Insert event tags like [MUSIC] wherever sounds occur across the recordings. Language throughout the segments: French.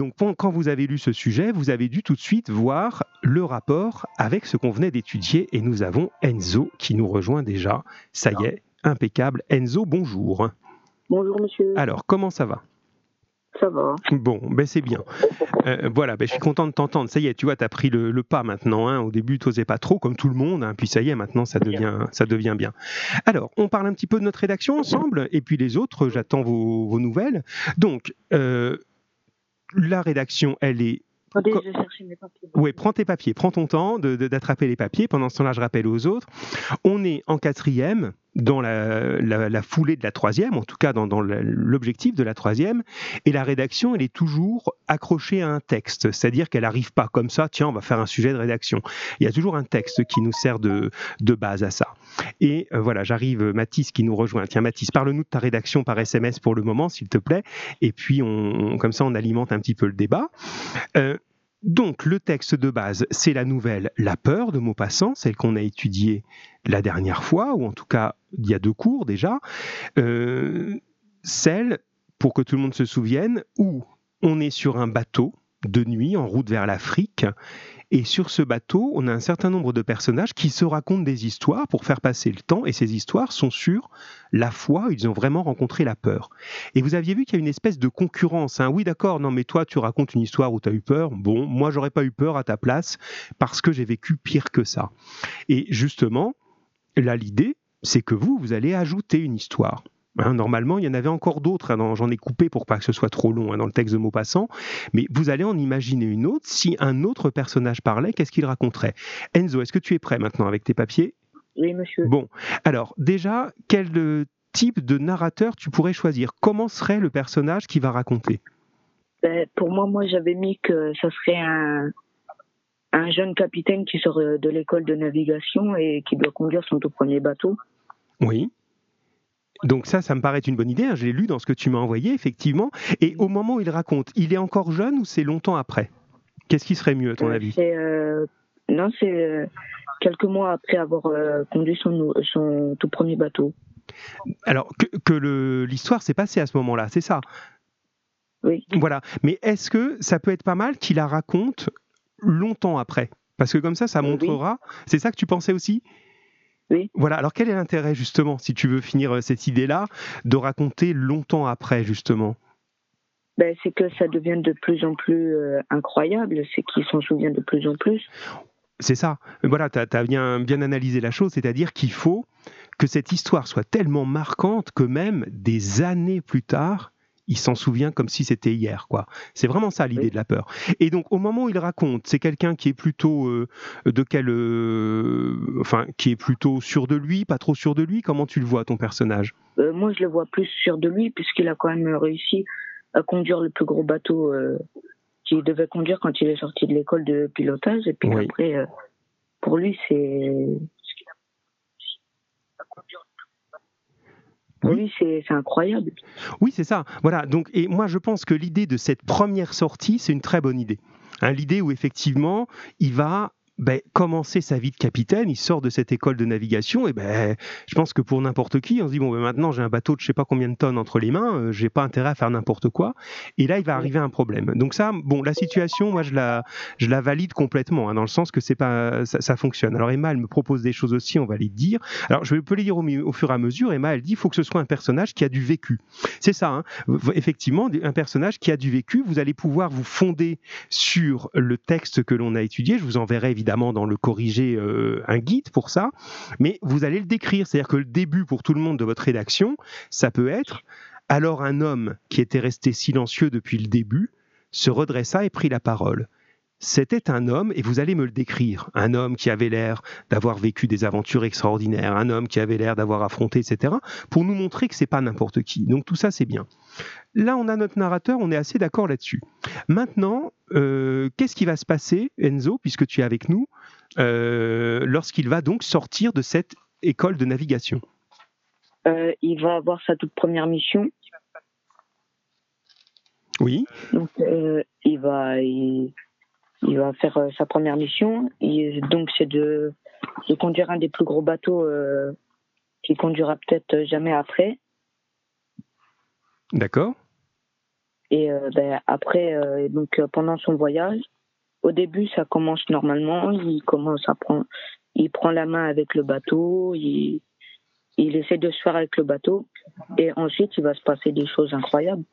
Donc quand vous avez lu ce sujet, vous avez dû tout de suite voir le rapport avec ce qu'on venait d'étudier et nous avons Enzo qui nous rejoint déjà. Ça y est, impeccable. Enzo, bonjour. Bonjour monsieur. Alors, comment ça va? Ça va. Bon, ben c'est bien. Euh, voilà, ben je suis content de t'entendre. Ça y est, tu vois, tu as pris le, pas maintenant. Hein. Au début, tu n'osais pas trop, comme tout le monde. Hein. Puis ça y est, maintenant, ça devient, ça devient bien. Alors, on parle un petit peu de notre rédaction ensemble. Et puis les autres, j'attends vos, nouvelles. Donc, euh, la rédaction, elle est Attendez, je chercher mes papiers. Oui, prends tes papiers, prends ton temps d'attraper les papiers. Pendant ce temps-là, je rappelle aux autres. On est en quatrième, dans la, foulée de la troisième, en tout cas dans, l'objectif de la troisième, et la rédaction, elle est toujours accrochée à un texte, c'est-à-dire qu'elle n'arrive pas comme ça, tiens, on va faire un sujet de rédaction. Il y a toujours un texte qui nous sert de, base à ça. Et euh, voilà, j'arrive, Mathis qui nous rejoint. Tiens, Mathis, parle-nous de ta rédaction par SMS pour le moment, s'il te plaît, et puis comme ça, on alimente un petit peu le débat. Euh, donc, le texte de base, c'est la nouvelle La peur de Maupassant, celle qu'on a étudiée la dernière fois, ou en tout cas il y a deux cours déjà. Euh, celle, pour que tout le monde se souvienne, où on est sur un bateau de nuit en route vers l'Afrique et sur ce bateau, on a un certain nombre de personnages qui se racontent des histoires pour faire passer le temps, et ces histoires sont sur la foi, ils ont vraiment rencontré la peur. Et vous aviez vu qu'il y a une espèce de concurrence. Hein. Oui, d'accord, non, mais toi, tu racontes une histoire où tu as eu peur. Bon, moi, j'aurais pas eu peur à ta place parce que j'ai vécu pire que ça. Et justement, là, l'idée, c'est que vous, vous allez ajouter une histoire. Hein, normalement, il y en avait encore d'autres. Hein, j'en ai coupé pour pas que ce soit trop long hein, dans le texte de Maupassant. Mais vous allez en imaginer une autre. Si un autre personnage parlait, qu'est-ce qu'il raconterait? Enzo, est-ce que tu es prêt maintenant avec tes papiers? Oui, monsieur. Bon, alors déjà, quel euh, type de narrateur tu pourrais choisir? Comment serait le personnage qui va raconter? Ben, Pour moi, moi, j'avais mis que ça serait un, un jeune capitaine qui sort euh, de l'école de navigation et qui doit conduire son tout premier bateau. Oui. Donc ça, ça me paraît une bonne idée. Hein. Je l'ai lu dans ce que tu m'as envoyé, effectivement. Et au moment où il raconte, il est encore jeune ou c'est longtemps après? Qu'est-ce qui serait mieux, à ton euh, avis? euh, Non, c'est euh, quelques mois après avoir conduit son, son, tout premier bateau. Alors, que, que l'histoire s'est passée à ce moment-là, c'est ça? Oui. Voilà. Mais est-ce que ça peut être pas mal qu'il la raconte longtemps après? Parce que comme ça, ça montrera... C'est ça que tu pensais aussi? Voilà, alors quel est l'intérêt justement, si tu veux finir euh, cette idée-là, de raconter longtemps après justement? Ben, c'est que ça devient de plus en plus euh, incroyable, c'est qu'il s'en souvient de plus en plus. C'est ça. Voilà, tu as, bien, bien analysé la chose, c'est-à-dire qu'il faut que cette histoire soit tellement marquante que même des années plus tard, il s'en souvient comme si c'était hier, quoi. C'est vraiment ça l'idée de la peur. Et donc au moment où il raconte, c'est quelqu'un qui est plutôt euh, de quel, euh, enfin, qui est plutôt sûr de lui, pas trop sûr de lui? Comment tu le vois ton personnage? Euh, Moi, je le vois plus sûr de lui puisqu'il a quand même réussi à conduire le plus gros bateau qu'il devait conduire quand il est sorti de l'école de pilotage. Et puis après, pour lui, c'est Oui, c'est incroyable. Oui, c'est ça. Voilà. Donc, et moi, je pense que l'idée de cette première sortie, c'est une très bonne idée. Hein, l'idée où effectivement, il va ben, commencer sa vie de capitaine, il sort de cette école de navigation, et ben, je pense que pour n'importe qui, on se dit, bon, ben, maintenant j'ai un bateau de je sais pas combien de tonnes entre les mains, euh, j'ai pas intérêt à faire n'importe quoi, et là il va arriver un problème. Donc ça, bon, la situation, moi je la, je la valide complètement, hein, dans le sens que c'est pas, ça, fonctionne. Alors Emma, elle me propose des choses aussi, on va les dire. Alors je peux les dire au, fur et à mesure, Emma, elle dit, il faut que ce soit un personnage qui a du vécu. C'est ça, hein. effectivement, un personnage qui a du vécu, vous allez pouvoir vous fonder sur le texte que l'on a étudié, je vous enverrai évidemment dans le corriger euh, un guide pour ça, mais vous allez le décrire. C'est-à-dire que le début pour tout le monde de votre rédaction, ça peut être alors un homme qui était resté silencieux depuis le début se redressa et prit la parole. C'était un homme, et vous allez me le décrire, un homme qui avait l'air d'avoir vécu des aventures extraordinaires, un homme qui avait l'air d'avoir affronté, etc., pour nous montrer que c'est pas n'importe qui. Donc tout ça, c'est bien. Là, on a notre narrateur, on est assez d'accord là-dessus. Maintenant, euh, qu'est-ce qui va se passer, Enzo, puisque tu es avec nous, euh, lorsqu'il va donc sortir de cette école de navigation? Euh, Il va avoir sa toute première mission. Oui. Donc, il va il va faire euh, sa première mission. donc, c'est de, de, conduire un des plus gros bateaux euh, qui conduira peut-être jamais après. D'accord. Et ben, après, donc pendant son voyage, au début, ça commence normalement. Il commence à prendre, il prend la main avec le bateau. Il, il essaie de se faire avec le bateau. Et ensuite, il va se passer des choses incroyables.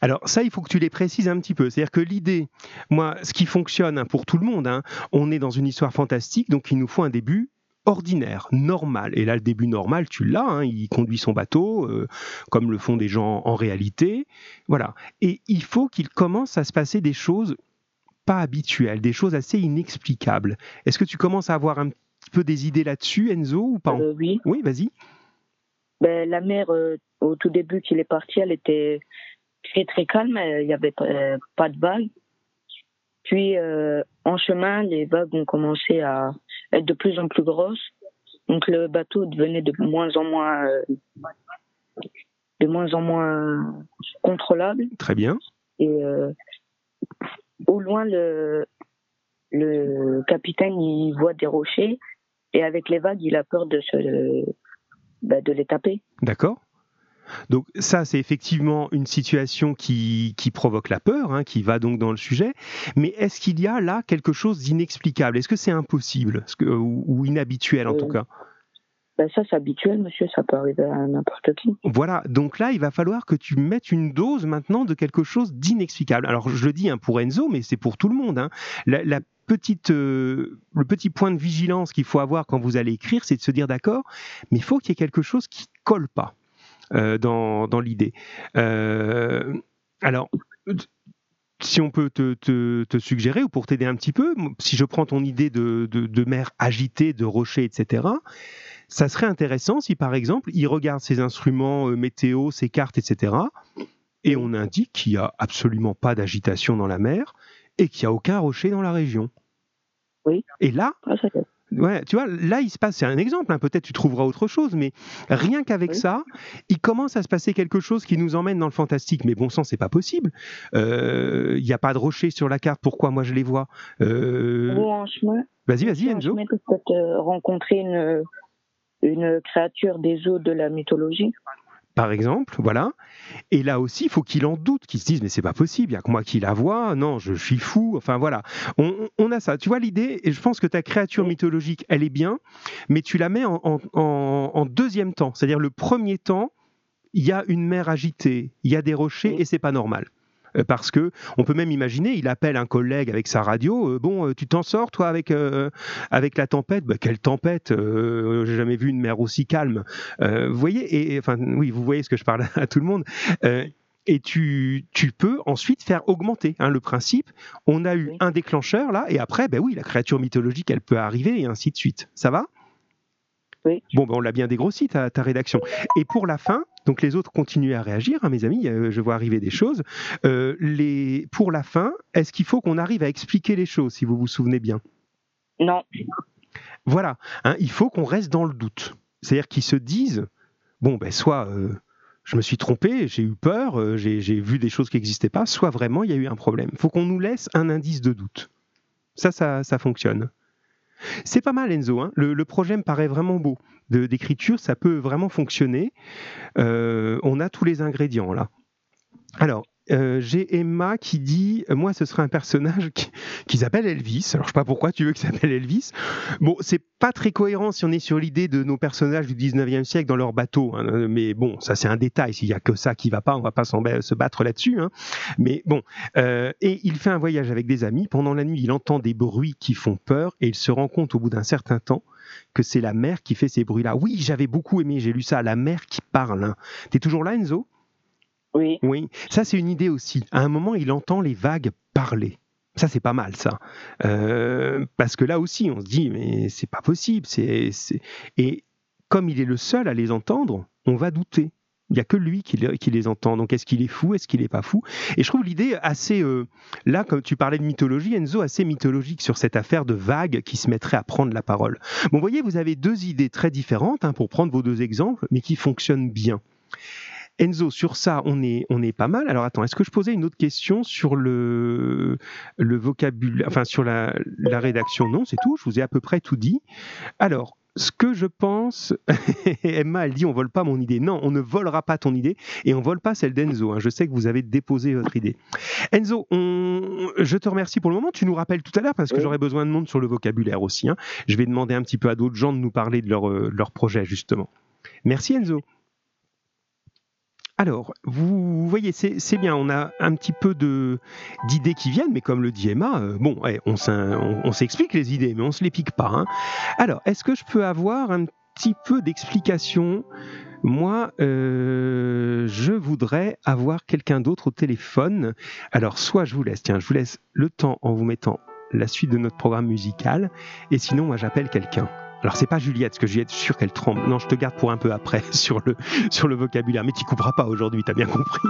Alors ça, il faut que tu les précises un petit peu. C'est-à-dire que l'idée, moi, ce qui fonctionne hein, pour tout le monde, hein, on est dans une histoire fantastique, donc il nous faut un début ordinaire, normal. Et là, le début normal, tu l'as, hein, il conduit son bateau, euh, comme le font des gens en réalité. Voilà. Et il faut qu'il commence à se passer des choses pas habituelles, des choses assez inexplicables. Est-ce que tu commences à avoir un petit peu des idées là-dessus, Enzo, ou pas euh, Oui. Oui, vas-y. Ben, la mer, euh, au tout début qu'il est parti, elle était très très calme, il n'y avait pas de vagues. Puis en chemin, les vagues ont commencé à être de plus en plus grosses. Donc le bateau devenait de moins en moins de moins en moins contrôlable. Très bien. Et au loin, le, le capitaine il voit des rochers et avec les vagues, il a peur de se bah, de les taper. D'accord. Donc ça, c'est effectivement une situation qui, qui provoque la peur, hein, qui va donc dans le sujet. Mais est-ce qu'il y a là quelque chose d'inexplicable? Est-ce que c'est impossible? Ou, inhabituel en tout euh, cas? Ben ça, c'est habituel, monsieur, ça peut arriver à n'importe qui. Voilà, donc là, il va falloir que tu mettes une dose maintenant de quelque chose d'inexplicable. Alors, je le dis hein, pour Enzo, mais c'est pour tout le monde. Hein. La, petite, euh, le petit point de vigilance qu'il faut avoir quand vous allez écrire, c'est de se dire d'accord, mais il faut qu'il y ait quelque chose qui colle pas. Euh, dans, dans l'idée. Euh, alors, si on peut te, te, suggérer ou pour t'aider un petit peu, si je prends ton idée de, de, mer agitée, de rochers, etc., ça serait intéressant si par exemple il regarde ses instruments euh, météo, ses cartes, etc., et on indique qu'il n'y a absolument pas d'agitation dans la mer et qu'il n'y a aucun rocher dans la région. Oui. Et là, ah, Ouais, tu vois, là, il se passe, c'est un exemple, hein, peut-être tu trouveras autre chose, mais rien qu'avec ça, il commence à se passer quelque chose qui nous emmène dans le fantastique. Mais bon sang, c'est pas possible. Euh, il n'y a pas de rochers sur la carte, pourquoi moi je les vois? Euh... Vas-y, vas-y, Enzo. Tu peux rencontrer une, une créature des eaux de la mythologie par exemple, voilà. Et là aussi, il faut qu'il en doute, qu'il se dise mais c'est pas possible, il y a que moi qui la vois, non, je, suis fou. Enfin voilà, on, a ça. Tu vois l'idée Et je pense que ta créature mythologique, elle est bien, mais tu la mets en deuxième temps, c'est-à-dire le premier temps, il y a une mer agitée, il y a des rochers et c'est pas normal. Euh, parce que on peut même imaginer, il appelle un collègue avec sa radio, euh, bon, euh, tu t'en sors toi avec avec la tempête, bah, quelle tempête, j'ai jamais vu une mer aussi calme. vous voyez, et enfin oui, vous voyez ce que je parle à tout le monde et tu, tu, peux ensuite faire augmenter hein, le principe. On a eu un déclencheur là, et après, ben oui, la créature mythologique, elle peut arriver, et ainsi de suite. Ça va? Bon, ben on l'a bien dégrossi, ta, ta rédaction. Et pour la fin, donc les autres continuent à réagir, hein, mes amis, euh, je vois arriver des choses. Euh, les... Pour la fin, est-ce qu'il faut qu'on arrive à expliquer les choses, si vous vous souvenez bien? Non. Voilà, hein, il faut qu'on reste dans le doute. C'est-à-dire qu'ils se disent, bon, ben soit... Euh, je me suis trompé, j'ai eu peur, j'ai vu des choses qui n'existaient pas, soit vraiment il y a eu un problème. Il faut qu'on nous laisse un indice de doute. Ça, ça, ça fonctionne. C'est pas mal, Enzo. Hein. le, projet me paraît vraiment beau. D'écriture, ça peut vraiment fonctionner. Euh, on a tous les ingrédients là. Alors, euh, j'ai Emma qui dit moi ce serait un personnage qui, s'appelle Elvis alors je sais pas pourquoi tu veux qu'il s'appelle Elvis bon c'est pas très cohérent si on est sur l'idée de nos personnages du 19e siècle dans leur bateau hein, mais bon ça c'est un détail s'il y a que ça qui va pas on va pas se battre là-dessus hein. mais bon euh, et il fait un voyage avec des amis pendant la nuit il entend des bruits qui font peur et il se rend compte au bout d'un certain temps que c'est la mer qui fait ces bruits-là. Oui, j'avais beaucoup aimé, j'ai lu ça, la mer qui parle. Hein. T'es toujours là, Enzo? Oui. Ça c'est une idée aussi. À un moment, il entend les vagues parler. Ça, c'est pas mal, ça. Euh, parce que là aussi, on se dit, mais c'est pas possible. C'est, Et comme il est le seul à les entendre, on va douter. Il n'y a que lui qui, les entend. Donc, est-ce qu'il est fou Est-ce qu'il n'est pas fou? Et je trouve l'idée assez. Euh, là, comme tu parlais de mythologie, Enzo, assez mythologique sur cette affaire de vagues qui se mettrait à prendre la parole. Bon, vous voyez, vous avez deux idées très différentes hein, pour prendre vos deux exemples, mais qui fonctionnent bien. Enzo, sur ça, on est, on est pas mal. Alors attends, est-ce que je posais une autre question sur le, le vocabulaire, enfin sur la, la rédaction? Non, c'est tout, je vous ai à peu près tout dit. Alors, ce que je pense, [LAUGHS] Emma, elle dit on vole pas mon idée. Non, on ne volera pas ton idée et on vole pas celle d'Enzo. Hein. Je sais que vous avez déposé votre idée. Enzo, je te remercie pour le moment. Tu nous rappelles tout à l'heure parce que j'aurais besoin de monde sur le vocabulaire aussi. Hein. Je vais demander un petit peu à d'autres gens de nous parler de leur, euh, leur projet justement. Merci Enzo. Alors, vous, voyez, c'est bien, on a un petit peu d'idées qui viennent, mais comme le dit Emma, euh, bon, on, s'explique les idées, mais on ne se les pique pas. Hein. Alors, est-ce que je peux avoir un petit peu d'explication? Moi, euh, je voudrais avoir quelqu'un d'autre au téléphone. Alors, soit je vous laisse, tiens, je vous laisse le temps en vous mettant la suite de notre programme musical, et sinon, moi, j'appelle quelqu'un. Alors c'est pas Juliette, parce que Juliette, je suis sûr qu'elle tremble. Non, je te garde pour un peu après [LAUGHS] sur le, sur le vocabulaire, mais tu couperas pas aujourd'hui, t'as bien compris.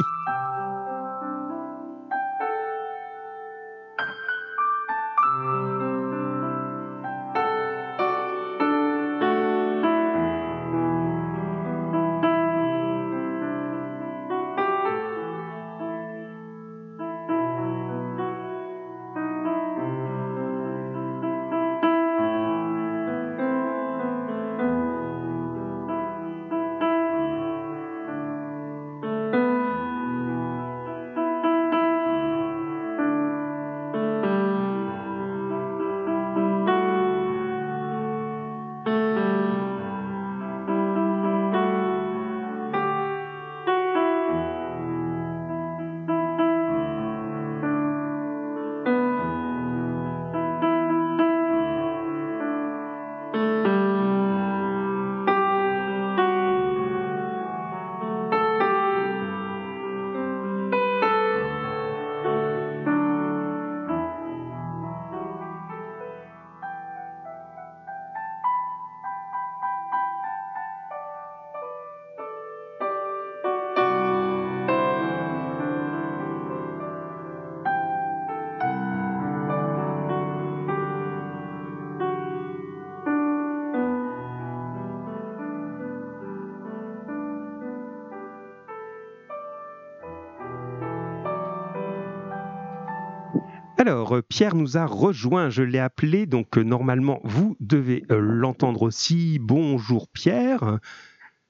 Alors, euh, Pierre nous a rejoint, je l'ai appelé, donc euh, normalement, vous devez euh, l'entendre aussi. Bonjour Pierre.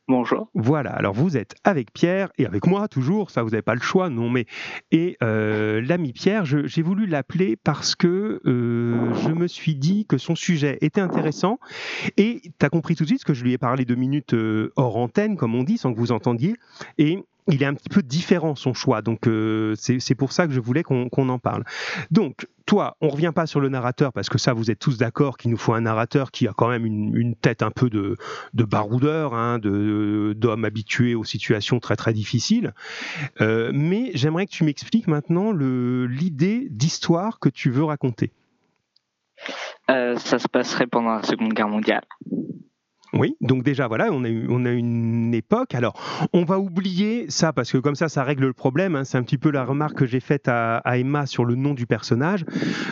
Bonjour. Voilà, alors vous êtes avec Pierre et avec moi toujours, ça vous n'avez pas le choix, non mais... Et l'ami Pierre, j'ai voulu l'appeler parce que je me suis dit que son sujet était intéressant et tu as compris tout de suite que je lui ai parlé de minutes hors antenne, comme on dit, sans que vous entendiez. Et il est un petit peu différent son choix. Donc euh, c'est pour ça que je voulais qu'on en parle. Donc toi, on revient pas sur le narrateur parce que ça, vous êtes tous d'accord qu'il nous faut un narrateur qui a quand même une, tête un peu de, baroudeur, hein, d'homme habitué aux situations très très difficiles. Euh, mais j'aimerais que tu m'expliques maintenant l'idée d'histoire que tu veux raconter. Euh, ça se passerait pendant la Seconde Guerre mondiale. Oui, donc déjà voilà, on a, on a une époque. Alors, on va oublier ça parce que comme ça, ça règle le problème. Hein. C'est un petit peu la remarque que j'ai faite à, Emma sur le nom du personnage.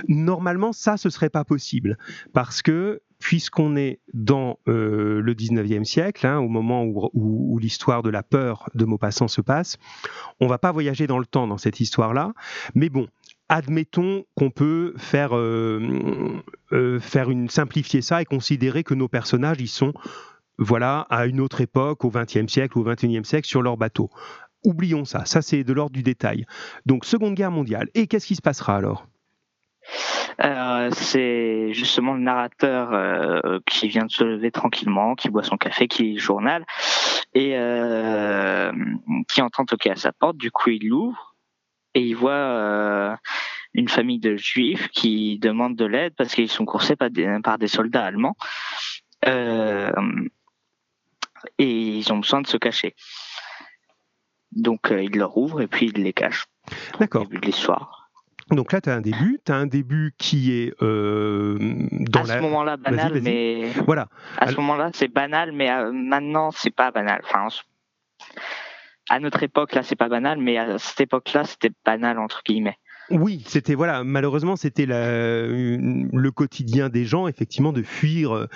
Normalement, ça, ce serait pas possible parce que puisqu'on est dans euh, le 19e siècle, hein, au moment où, l'histoire de la peur de Maupassant se passe, on va pas voyager dans le temps dans cette histoire-là. Mais bon, admettons qu'on peut faire, euh, euh, faire une simplifier ça et considérer que nos personnages ils sont voilà à une autre époque au XXe siècle ou au XXIe siècle sur leur bateau. Oublions ça, ça c'est de l'ordre du détail. Donc Seconde Guerre mondiale. Et qu'est-ce qui se passera alors? Euh, c'est justement le narrateur qui vient de se lever tranquillement, qui boit son café, qui lit le journal et qui entend toquer à sa porte. Du coup, il l'ouvre et il voit euh, une famille de juifs qui demandent de l'aide parce qu'ils sont coursés par des, par des soldats allemands euh, et ils ont besoin de se cacher. Donc euh, il leur ouvre et puis il les cache. D'accord. Début de l'histoire. Donc là, tu as un début, tu as un début qui est euh, dans à ce moment-là banal, mais voilà. À ce moment-là, c'est banal, mais maintenant, c'est pas banal. Enfin, à notre époque, là, c'est pas banal, mais à cette époque-là, c'était banal, entre guillemets. Oui, c'était voilà, malheureusement c'était le quotidien des gens effectivement de fuir euh,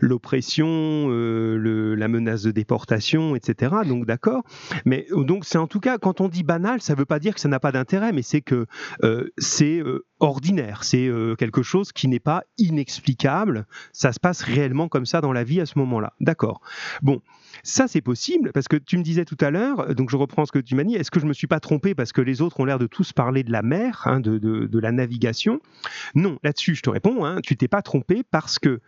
l'oppression, euh, la menace de déportation, etc. Donc d'accord, mais donc c'est en tout cas quand on dit banal, ça ne veut pas dire que ça n'a pas d'intérêt, mais c'est que euh, c'est ordinaire, c'est quelque chose qui n'est pas inexplicable. Ça se passe réellement comme ça dans la vie à ce moment-là. D'accord. Bon. Ça, c'est possible parce que tu me disais tout à l'heure, donc je reprends ce que tu m'as dit, est-ce que je me suis pas trompé parce que les autres ont l'air de tous parler de la mer, hein, de, la navigation? Non, là-dessus, je te réponds, hein, tu t'es pas trompé parce que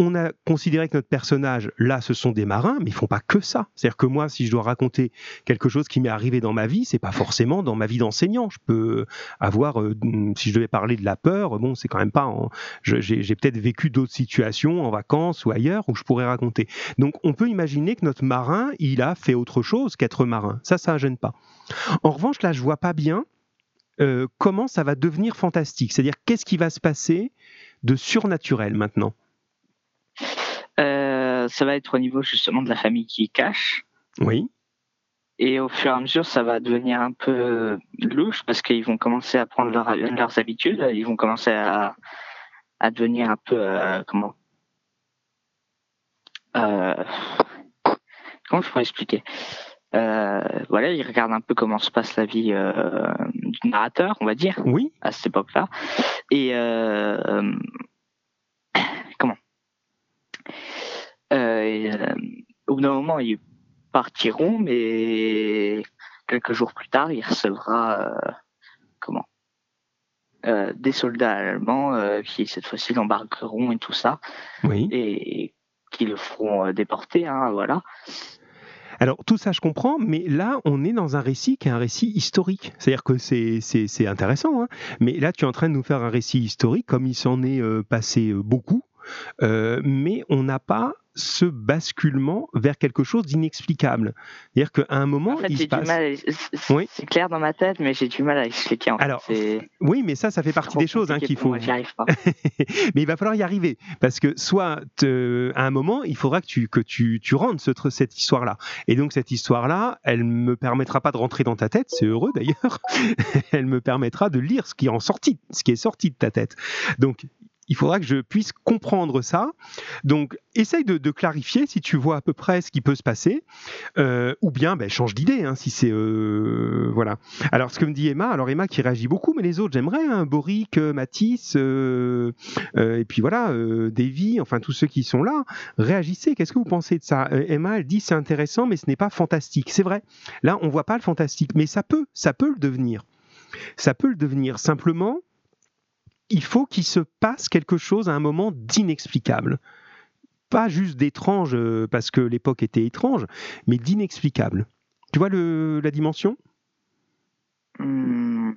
on a considéré que notre personnage, là, ce sont des marins, mais ils font pas que ça. C'est-à-dire que moi, si je dois raconter quelque chose qui m'est arrivé dans ma vie, c'est pas forcément dans ma vie d'enseignant. Je peux avoir, euh, si je devais parler de la peur, bon, c'est quand même pas. J'ai peut-être vécu d'autres situations en vacances ou ailleurs où je pourrais raconter. Donc, on peut imaginer que notre marin, il a fait autre chose qu'être marin. Ça, ça ne gêne pas. En revanche, là, je vois pas bien euh, comment ça va devenir fantastique. C'est-à-dire, qu'est-ce qui va se passer de surnaturel maintenant? Euh, ça va être au niveau justement de la famille qui cache. Oui. Et au fur et à mesure, ça va devenir un peu louche parce qu'ils vont commencer à prendre leurs habitudes. Ils vont commencer à, à devenir un peu euh, comment? Euh, comment je pourrais expliquer? Voilà, ils regardent un peu comment se passe la vie du narrateur, on va dire. Oui. À cette époque-là. Et Euh, au bout d'un moment, ils partiront, mais quelques jours plus tard, il recevra euh, comment euh, des soldats allemands qui cette fois-ci l'embarqueront et tout ça, oui. et qui le feront déporter, hein, voilà. Alors tout ça, je comprends, mais là, on est dans un récit qui est un récit historique. C'est-à-dire que c'est intéressant, hein mais là, tu es en train de nous faire un récit historique, comme il s'en est passé beaucoup, mais on n'a pas ce basculement vers quelque chose d'inexplicable. C'est-à-dire qu'à un moment, il se passe... C'est clair dans ma tête, mais j'ai du mal à expliquer. Alors, oui, mais ça, ça fait partie des choses hein, qu'il faut. pas. [LAUGHS] mais il va falloir y arriver, parce que soit à un moment, il faudra que tu que tu, tu rentres cette histoire-là. Et donc cette histoire-là, elle me permettra pas de rentrer dans ta tête, c'est heureux d'ailleurs. [LAUGHS] elle me permettra de lire ce qui est en sorti, ce qui est sorti de ta tête. Donc il faudra que je puisse comprendre ça. Donc, essaye de, clarifier si tu vois à peu près ce qui peut se passer, euh, ou bien ben, change d'idée, hein, si c'est... Euh, voilà. Alors, ce que me dit Emma, alors Emma qui réagit beaucoup, mais les autres, j'aimerais, hein, Boric, euh, Matisse, et puis voilà, Davy, enfin tous ceux qui sont là, réagissez, qu'est-ce que vous pensez de ça? Emma, elle dit c'est intéressant, mais ce n'est pas fantastique. C'est vrai, là, on voit pas le fantastique, mais ça peut, ça peut le devenir. Ça peut le devenir. Simplement, il faut qu'il se passe quelque chose à un moment d'inexplicable. Pas juste d'étrange euh, parce que l'époque était étrange, mais d'inexplicable. Tu vois la dimension? Hmm,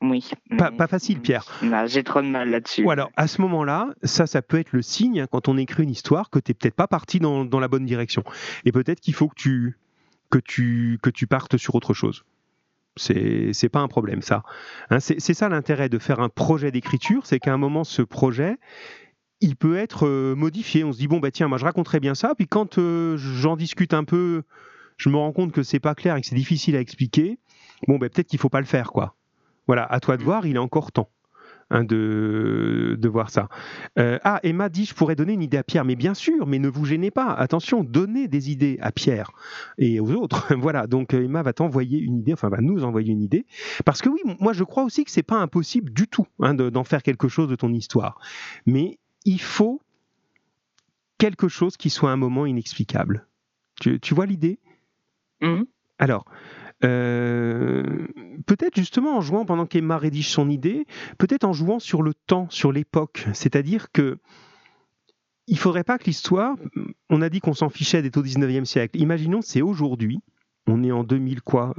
Oui. Pas, facile, Pierre. J'ai trop de mal là-dessus. Ou alors, à ce moment-là, ça, ça peut être le signe, hein, quand on écrit une histoire, que tu n'es peut-être pas parti dans, la bonne direction. Et peut-être qu'il faut que tu, que, tu, que tu partes sur autre chose. C'est pas un problème, ça. Hein, c'est ça l'intérêt de faire un projet d'écriture, c'est qu'à un moment, ce projet, il peut être euh, modifié. On se dit, bon, bah tiens, moi je raconterais bien ça, puis quand euh, j'en discute un peu, je me rends compte que c'est pas clair et que c'est difficile à expliquer, bon, bah, peut-être qu'il faut pas le faire, quoi. Voilà, à toi de voir, il est encore temps. Hein, de, de, voir ça. Euh, ah, Emma dit, je pourrais donner une idée à Pierre, mais bien sûr, mais ne vous gênez pas. Attention, donnez des idées à Pierre et aux autres. [LAUGHS] voilà, donc euh, Emma va t'envoyer une idée, enfin va nous envoyer une idée, parce que oui, moi je crois aussi que c'est pas impossible du tout hein, d'en faire quelque chose de ton histoire, mais il faut quelque chose qui soit un moment inexplicable. Tu, tu vois l'idée? Mmh. Alors, euh, peut-être justement en jouant pendant qu'Emma rédige son idée, peut-être en jouant sur le temps, sur l'époque. C'est-à-dire que il faudrait pas que l'histoire, on a dit qu'on s'en fichait d'être au 19e siècle. Imaginons, c'est aujourd'hui, on est en 2000 quoi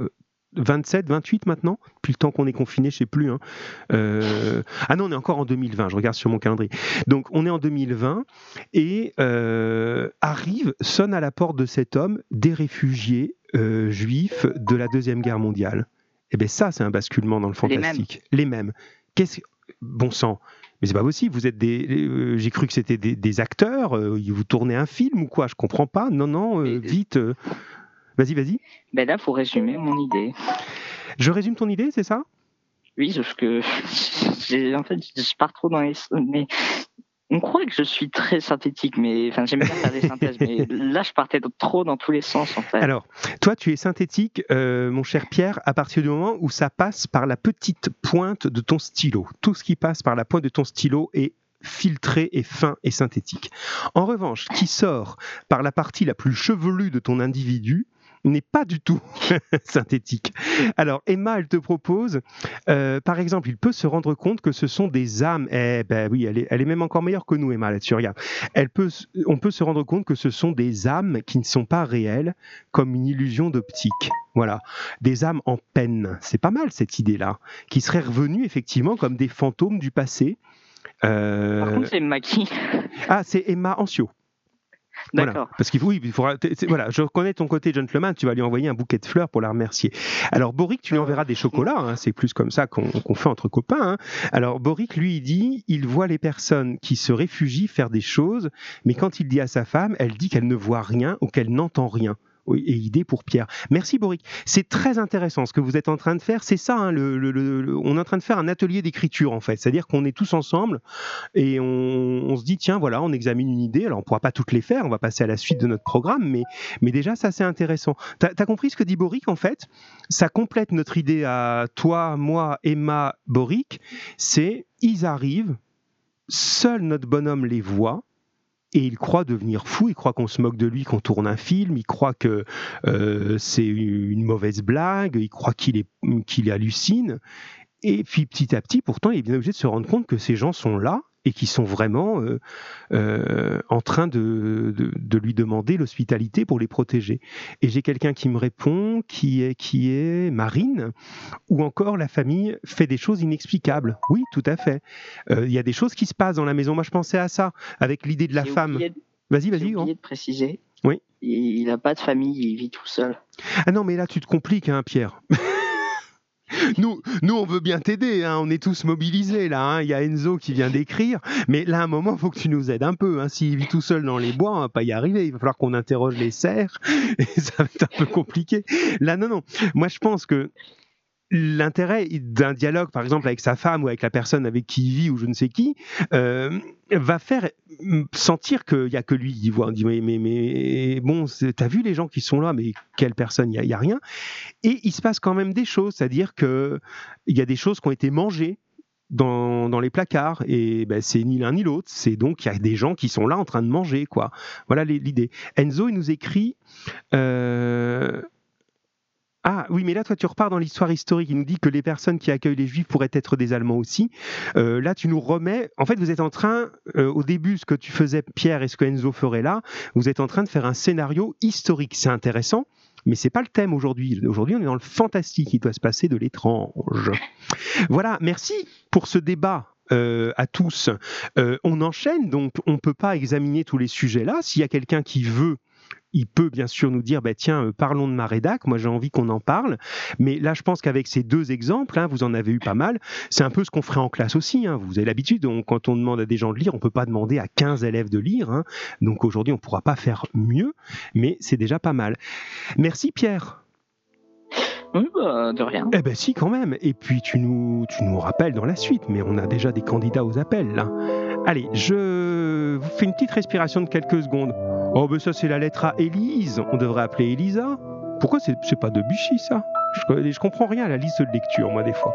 27, euh, 28 maintenant, depuis le temps qu'on est confiné, je sais plus. Hein. Euh, ah non, on est encore en 2020, je regarde sur mon calendrier. Donc on est en 2020 et arrive, sonne à la porte de cet homme des réfugiés euh, juifs de la Deuxième Guerre mondiale. Eh bien ça, c'est un basculement dans le fantastique. Les mêmes. Qu'est-ce Bon sang. Mais c'est pas possible. Vous êtes des. Euh, j'ai cru que c'était des, acteurs. Euh, vous tournez un film ou quoi Je comprends pas. Non, non. vite. Vas-y, vas-y. Ben là, faut résumer mon idée. Je résume ton idée, c'est ça? Oui, sauf que [LAUGHS] en fait, je pars trop dans les. Mais on croit que je suis très synthétique, mais enfin, j'aime bien faire des synthèses, mais là, je partais trop dans tous les sens, en fait. Alors, toi, tu es synthétique, euh, mon cher Pierre, à partir du moment où ça passe par la petite pointe de ton stylo. Tout ce qui passe par la pointe de ton stylo est filtré et fin et synthétique. En revanche, qui sort par la partie la plus chevelue de ton individu, n'est pas du tout [LAUGHS] synthétique. Alors, Emma, elle te propose, euh, par exemple, il peut se rendre compte que ce sont des âmes. Eh ben oui, elle est, elle est même encore meilleure que nous, Emma, là-dessus. Regarde. Elle peut, on peut se rendre compte que ce sont des âmes qui ne sont pas réelles, comme une illusion d'optique. Voilà. Des âmes en peine. C'est pas mal, cette idée-là. Qui seraient revenues, effectivement, comme des fantômes du passé. Euh... Par contre, c'est Emma qui Ah, c'est Emma Ancio. Voilà. Parce qu'il faut, oui, il faudra, voilà, je reconnais ton côté gentleman, tu vas lui envoyer un bouquet de fleurs pour la remercier. Alors Boric, tu lui enverras des chocolats, hein, c'est plus comme ça qu'on fait entre copains. Hein. Alors Boric, lui, il dit, il voit les personnes qui se réfugient faire des choses, mais quand il dit à sa femme, elle dit qu'elle ne voit rien ou qu'elle n'entend rien et idée pour Pierre. Merci Boric. C'est très intéressant ce que vous êtes en train de faire. C'est ça, hein, on est en train de faire un atelier d'écriture en fait. C'est-à-dire qu'on est tous ensemble et on, se dit tiens voilà, on examine une idée. Alors on pourra pas toutes les faire, on va passer à la suite de notre programme, mais, déjà ça c'est intéressant. Tu as, compris ce que dit Boric en fait? Ça complète notre idée à toi, moi, Emma, Boric. C'est ils arrivent, seul notre bonhomme les voit et il croit devenir fou, il croit qu'on se moque de lui, qu'on tourne un film, il croit que euh, c'est une mauvaise blague, il croit qu'il est qu'il hallucine. Et puis petit à petit, pourtant, il est bien obligé de se rendre compte que ces gens sont là et qui sont vraiment euh, euh, en train de, de, lui demander l'hospitalité pour les protéger. Et j'ai quelqu'un qui me répond, qui est, qui est Marine, ou encore la famille fait des choses inexplicables. Oui, tout à fait. Euh, il y a des choses qui se passent dans la maison. Moi, je pensais à ça, avec l'idée de la femme. Vas-y, vas-y. J'ai oublié de préciser. Oui. Il n'a pas de famille, il vit tout seul. Ah non, mais là, tu te compliques, hein, Pierre. Nous, nous, on veut bien t'aider. Hein. On est tous mobilisés là. Hein. Il y a Enzo qui vient d'écrire, mais là, à un moment, il faut que tu nous aides un peu. Hein. S'il vit tout seul dans les bois, on va pas y arriver. Il va falloir qu'on interroge les cerfs [LAUGHS] et ça va être un peu compliqué. Là, non, non. Moi, je pense que l'intérêt d'un dialogue, par exemple, avec sa femme ou avec la personne avec qui il vit ou je ne sais qui, euh, va faire sentir qu'il n'y a que lui qui voit. On dit, mais, mais, mais bon, t'as vu les gens qui sont là, mais quelle personne Il n'y a, rien. Et il se passe quand même des choses, c'est-à-dire qu'il y a des choses qui ont été mangées. Dans, dans les placards et ben, c'est ni l'un ni l'autre c'est donc il y a des gens qui sont là en train de manger quoi voilà l'idée Enzo il nous écrit euh, ah oui, mais là, toi, tu repars dans l'histoire historique. Il nous dit que les personnes qui accueillent les Juifs pourraient être des Allemands aussi. Euh, là, tu nous remets. En fait, vous êtes en train, euh, au début, ce que tu faisais, Pierre, et ce que Enzo ferait là, vous êtes en train de faire un scénario historique. C'est intéressant, mais c'est pas le thème aujourd'hui. Aujourd'hui, on est dans le fantastique. Il doit se passer de l'étrange. Voilà. Merci pour ce débat. Euh, à tous. on enchaîne, donc on ne peut pas examiner tous les sujets là. S'il y a quelqu'un qui veut il peut bien sûr nous dire, bah, tiens, euh, parlons de ma rédac, moi j'ai envie qu'on en parle. Mais là, je pense qu'avec ces deux exemples, hein, vous en avez eu pas mal, c'est un peu ce qu'on ferait en classe aussi. Hein. Vous avez l'habitude, quand on demande à des gens de lire, on peut pas demander à 15 élèves de lire. Hein. Donc aujourd'hui, on pourra pas faire mieux, mais c'est déjà pas mal. Merci Pierre. Oui, bah, de rien. Eh ben si, quand même. Et puis tu nous, tu nous rappelles dans la suite, mais on a déjà des candidats aux appels là. Allez, je vous fais une petite respiration de quelques secondes. Oh, ben ça, c'est la lettre à Élise. On devrait appeler Elisa. Pourquoi c'est, pas Debuchy, ça? Je, je comprends rien à la liste de lecture, moi, des fois.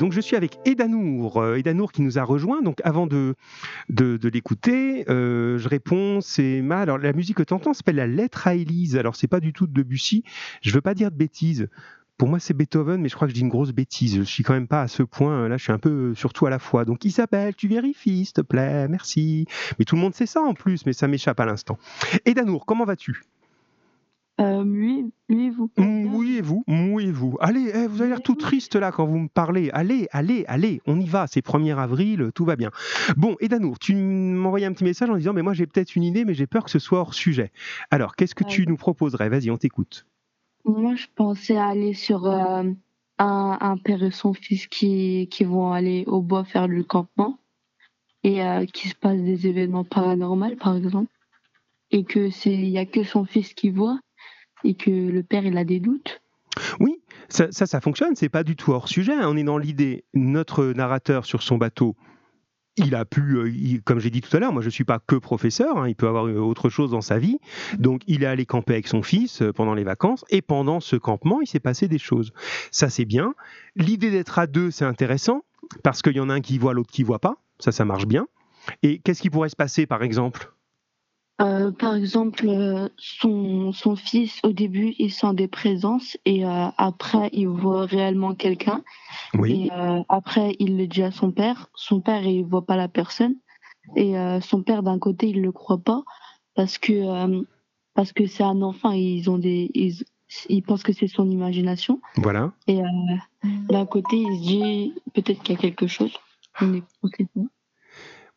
Donc je suis avec Edanour, euh, Edanour qui nous a rejoint. Donc avant de, de, l'écouter, euh, je réponds, c'est mal. Alors la musique que tu entends s'appelle La lettre à Élise. Alors c'est pas du tout de Debussy. Je veux pas dire de bêtises. Pour moi, c'est Beethoven, mais je crois que je dis une grosse bêtise. Je suis quand même pas à ce point. Là, je suis un peu surtout à la fois. Donc, Isabelle, tu vérifies, s'il te plaît, merci. Mais tout le monde sait ça en plus, mais ça m'échappe à l'instant. Edanour, comment vas-tu euh, oui, et vous Oui et vous, et vous. Allez, eh, vous avez l'air tout triste là quand vous me parlez. Allez, allez, allez, on y va. C'est 1er avril, tout va bien. Bon, et Danour, tu m'envoyais un petit message en disant, mais moi j'ai peut-être une idée, mais j'ai peur que ce soit hors sujet. Alors, qu'est-ce que tu nous proposerais? Vas-y, on t'écoute. Moi, je pensais aller sur euh, un, père et son fils qui, qui vont aller au bois faire du campement et euh, qui se passe des événements paranormaux, par exemple, et que c'est il y a que son fils qui voit et que le père il a des doutes. Oui, ça, ça, fonctionne, c'est pas du tout hors sujet. Hein. On est dans l'idée, notre narrateur sur son bateau, il a pu, euh, comme j'ai dit tout à l'heure, moi je ne suis pas que professeur, hein, il peut avoir autre chose dans sa vie. Donc il est allé camper avec son fils euh, pendant les vacances et pendant ce campement, il s'est passé des choses. Ça c'est bien. L'idée d'être à deux, c'est intéressant parce qu'il y en a un qui voit, l'autre qui voit pas. Ça, ça marche bien. Et qu'est-ce qui pourrait se passer par exemple? Euh, par exemple, euh, son, son fils, au début, il sent des présences et euh, après, il voit réellement quelqu'un. Oui. Et après, il le dit à son père. Son père, il voit pas la personne. Et son père, d'un côté, il le croit pas parce que parce que c'est un enfant. Ils ont des ils, ils pensent que c'est son imagination. Voilà. Et d'un côté, il se dit peut-être qu'il y a quelque chose. On est,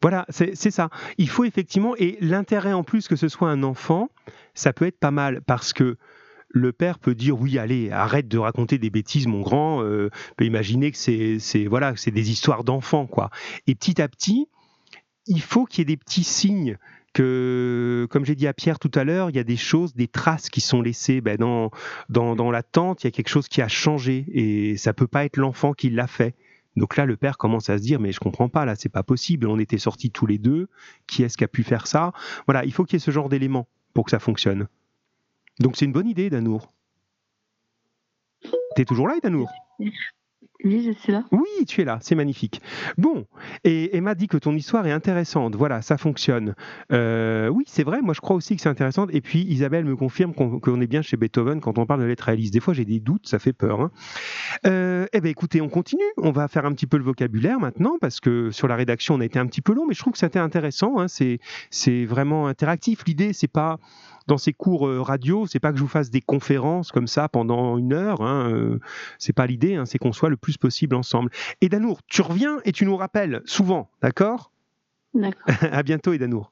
voilà, c'est ça. Il faut effectivement, et l'intérêt en plus que ce soit un enfant, ça peut être pas mal parce que le père peut dire oui, allez, arrête de raconter des bêtises, mon grand. Euh, peut imaginer que c'est voilà, c'est des histoires d'enfants, quoi. Et petit à petit, il faut qu'il y ait des petits signes que, comme j'ai dit à Pierre tout à l'heure, il y a des choses, des traces qui sont laissées ben, dans, dans, dans la tente. Il y a quelque chose qui a changé et ça peut pas être l'enfant qui l'a fait. Donc là, le père commence à se dire, mais je comprends pas, là, c'est pas possible. On était sortis tous les deux. Qui est-ce qui a pu faire ça? Voilà, il faut qu'il y ait ce genre d'éléments pour que ça fonctionne. Donc c'est une bonne idée, Danour. T'es toujours là, Danour? Oui, là. Oui, tu es là, c'est magnifique. Bon, et Emma dit que ton histoire est intéressante. Voilà, ça fonctionne. Euh, oui, c'est vrai, moi je crois aussi que c'est intéressant. Et puis Isabelle me confirme qu'on est bien chez Beethoven quand on parle de lettres Alice. Des fois j'ai des doutes, ça fait peur. Hein. Euh, eh bien écoutez, on continue. On va faire un petit peu le vocabulaire maintenant parce que sur la rédaction on a été un petit peu long, mais je trouve que c'était intéressant. Hein. C'est vraiment interactif. L'idée, c'est pas dans ces cours euh, radio, c'est pas que je vous fasse des conférences comme ça pendant une heure. Hein, c'est pas l'idée. C'est qu'on soit le plus possible ensemble. Et Danour, tu reviens et tu nous rappelles souvent, d'accord? D'accord. [LAUGHS] à bientôt, Edanour.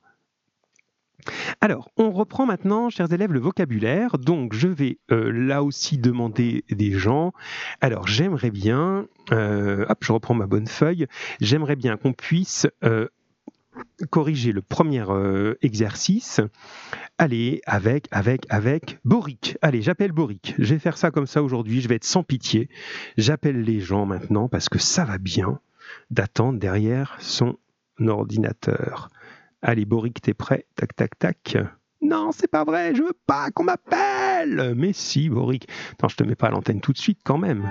Alors, on reprend maintenant, chers élèves, le vocabulaire. Donc, je vais euh, là aussi demander des gens. Alors, j'aimerais bien, hop, je reprends ma bonne feuille. J'aimerais bien qu'on puisse corriger le premier euh, exercice. Allez, avec, avec, avec Boric. Allez, j'appelle Boric. Je vais faire ça comme ça aujourd'hui. Je vais être sans pitié. J'appelle les gens maintenant parce que ça va bien d'attendre derrière son ordinateur. Allez, Boric, t'es prêt? Tac, tac, tac. Non, c'est pas vrai, je veux pas qu'on m'appelle. Mais si, Boric. Attends, je te mets pas à l'antenne tout de suite quand même.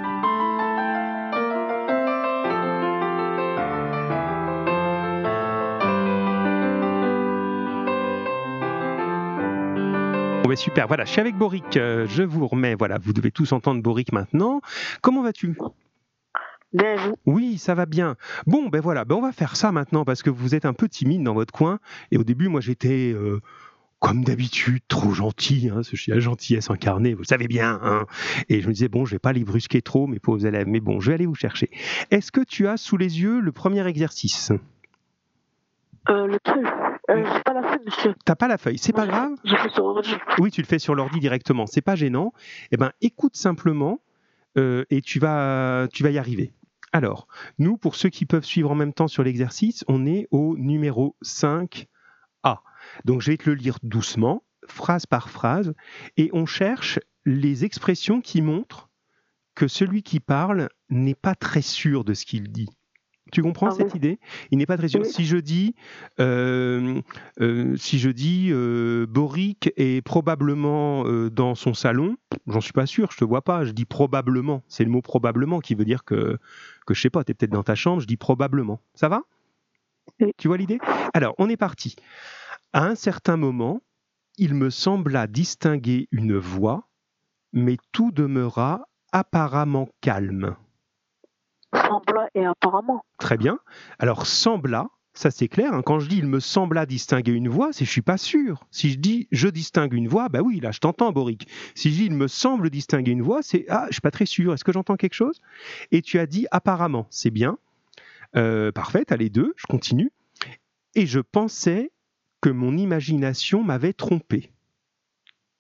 Super. Voilà, je suis avec Boric. Euh, je vous remets. Voilà, vous devez tous entendre Boric maintenant. Comment vas-tu? Bien, Oui, ça va bien. Bon, ben voilà, ben on va faire ça maintenant parce que vous êtes un peu timide dans votre coin. Et au début, moi, j'étais. Euh, comme d'habitude, trop gentil, hein, ce chien gentillesse incarnée, vous savez bien. Hein. Et je me disais, bon, je vais pas les brusquer trop, mes pauvres élèves, mais bon, je vais aller vous chercher. Est-ce que tu as sous les yeux le premier exercice? Euh, le truc. Euh, j'ai pas la feuille, monsieur. T'as pas la feuille, c'est pas grave. Je fais sur l'ordi. Oui, tu le fais sur l'ordi directement, c'est pas gênant. Eh ben, écoute simplement euh, et tu vas, tu vas y arriver. Alors, nous, pour ceux qui peuvent suivre en même temps sur l'exercice, on est au numéro 5A. Donc, je vais te le lire doucement, phrase par phrase, et on cherche les expressions qui montrent que celui qui parle n'est pas très sûr de ce qu'il dit. Tu comprends ah cette idée? Il n'est pas très sûr. Si je dis, euh, euh, si je dis euh, Boric est probablement dans son salon, j'en suis pas sûr, je te vois pas. Je dis probablement. C'est le mot probablement qui veut dire que, que je sais pas, tu es peut-être dans ta chambre, je dis probablement. Ça va? Tu vois l'idée? Alors, on est parti. À un certain moment, il me sembla distinguer une voix, mais tout demeura apparemment calme. Sembla et apparemment. Très bien. Alors sembla, ça c'est clair. Hein. Quand je dis il me sembla distinguer une voix, c'est je suis pas sûr. Si je dis je distingue une voix, bah oui, là je t'entends, Boric. Si je dis il me semble distinguer une voix, c'est ah, je suis pas très sûr. Est-ce que j'entends quelque chose? Et tu as dit apparemment, c'est bien. Euh, parfait, as les deux. Je continue. Et je pensais que mon imagination m'avait trompé.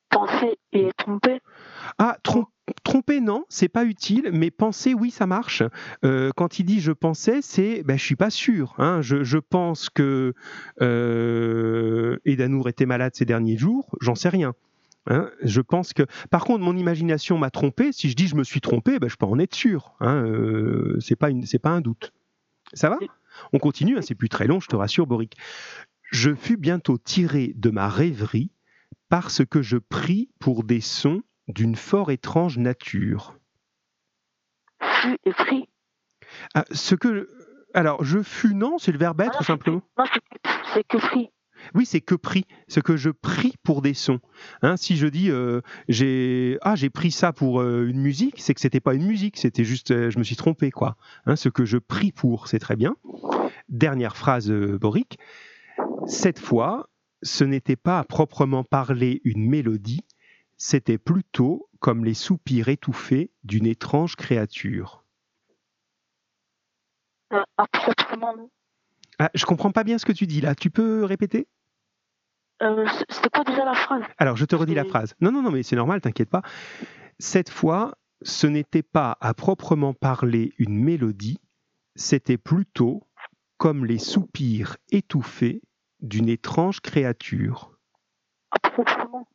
Penser et tromper Ah, trompé Tromper, non, c'est pas utile, mais penser, oui, ça marche. Euh, quand il dit je pensais, c'est ben, je suis pas sûr. Hein. Je, pense que euh, Edanour était malade ces derniers jours, j'en sais rien. Hein. Je pense que. Par contre, mon imagination m'a trompé. Si je dis je me suis trompé, ben, je peux en être sûr. Hein. Euh, c'est pas un doute. Ça va? On continue. Hein, c'est plus très long, je te rassure, Boric. Je fus bientôt tiré de ma rêverie parce que je pris pour des sons d'une fort étrange nature. Fut et pris. Ah, ce que. Alors, je fus, non, c'est le verbe être, ah simplement. Non, c'est que pris. Oui, c'est que pris, ce que je prie pour des sons. Hein, si je dis euh, j'ai ah j'ai pris ça pour euh, une musique, c'est que c'était pas une musique, c'était juste euh, je me suis trompé quoi. Hein, ce que je prie pour, c'est très bien. Dernière phrase Boric. Cette fois, ce n'était pas à proprement parler une mélodie, c'était plutôt comme les soupirs étouffés d'une étrange créature. Euh, ah, je comprends pas bien ce que tu dis là. Tu peux répéter? Euh, C'était quoi déjà la phrase? Alors, je te redis la phrase. Non, non, non, mais c'est normal, t'inquiète pas. Cette fois, ce n'était pas à proprement parler une mélodie, c'était plutôt comme les soupirs étouffés d'une étrange créature. À proprement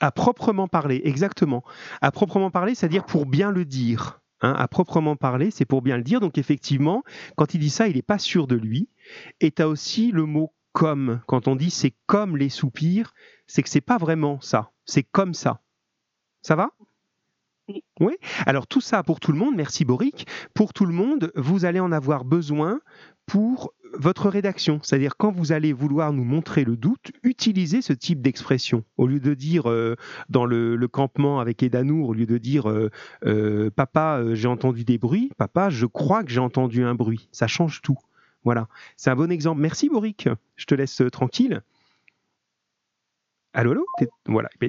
à proprement parler, exactement. À proprement parler, c'est-à-dire pour bien le dire. Hein. à proprement parler, c'est pour bien le dire. Donc effectivement, quand il dit ça, il n'est pas sûr de lui. Et tu as aussi le mot comme. Quand on dit c'est comme les soupirs, c'est que c'est pas vraiment ça. C'est comme ça. Ça va? Oui. Alors tout ça pour tout le monde, merci Boric. Pour tout le monde, vous allez en avoir besoin pour votre rédaction. C'est-à-dire quand vous allez vouloir nous montrer le doute, utilisez ce type d'expression. Au lieu de dire euh, dans le, campement avec Edanour, au lieu de dire euh, euh, Papa, j'ai entendu des bruits, Papa, je crois que j'ai entendu un bruit. Ça change tout. Voilà. C'est un bon exemple. Merci Boric. Je te laisse tranquille. Allô, allô Voilà, [LAUGHS]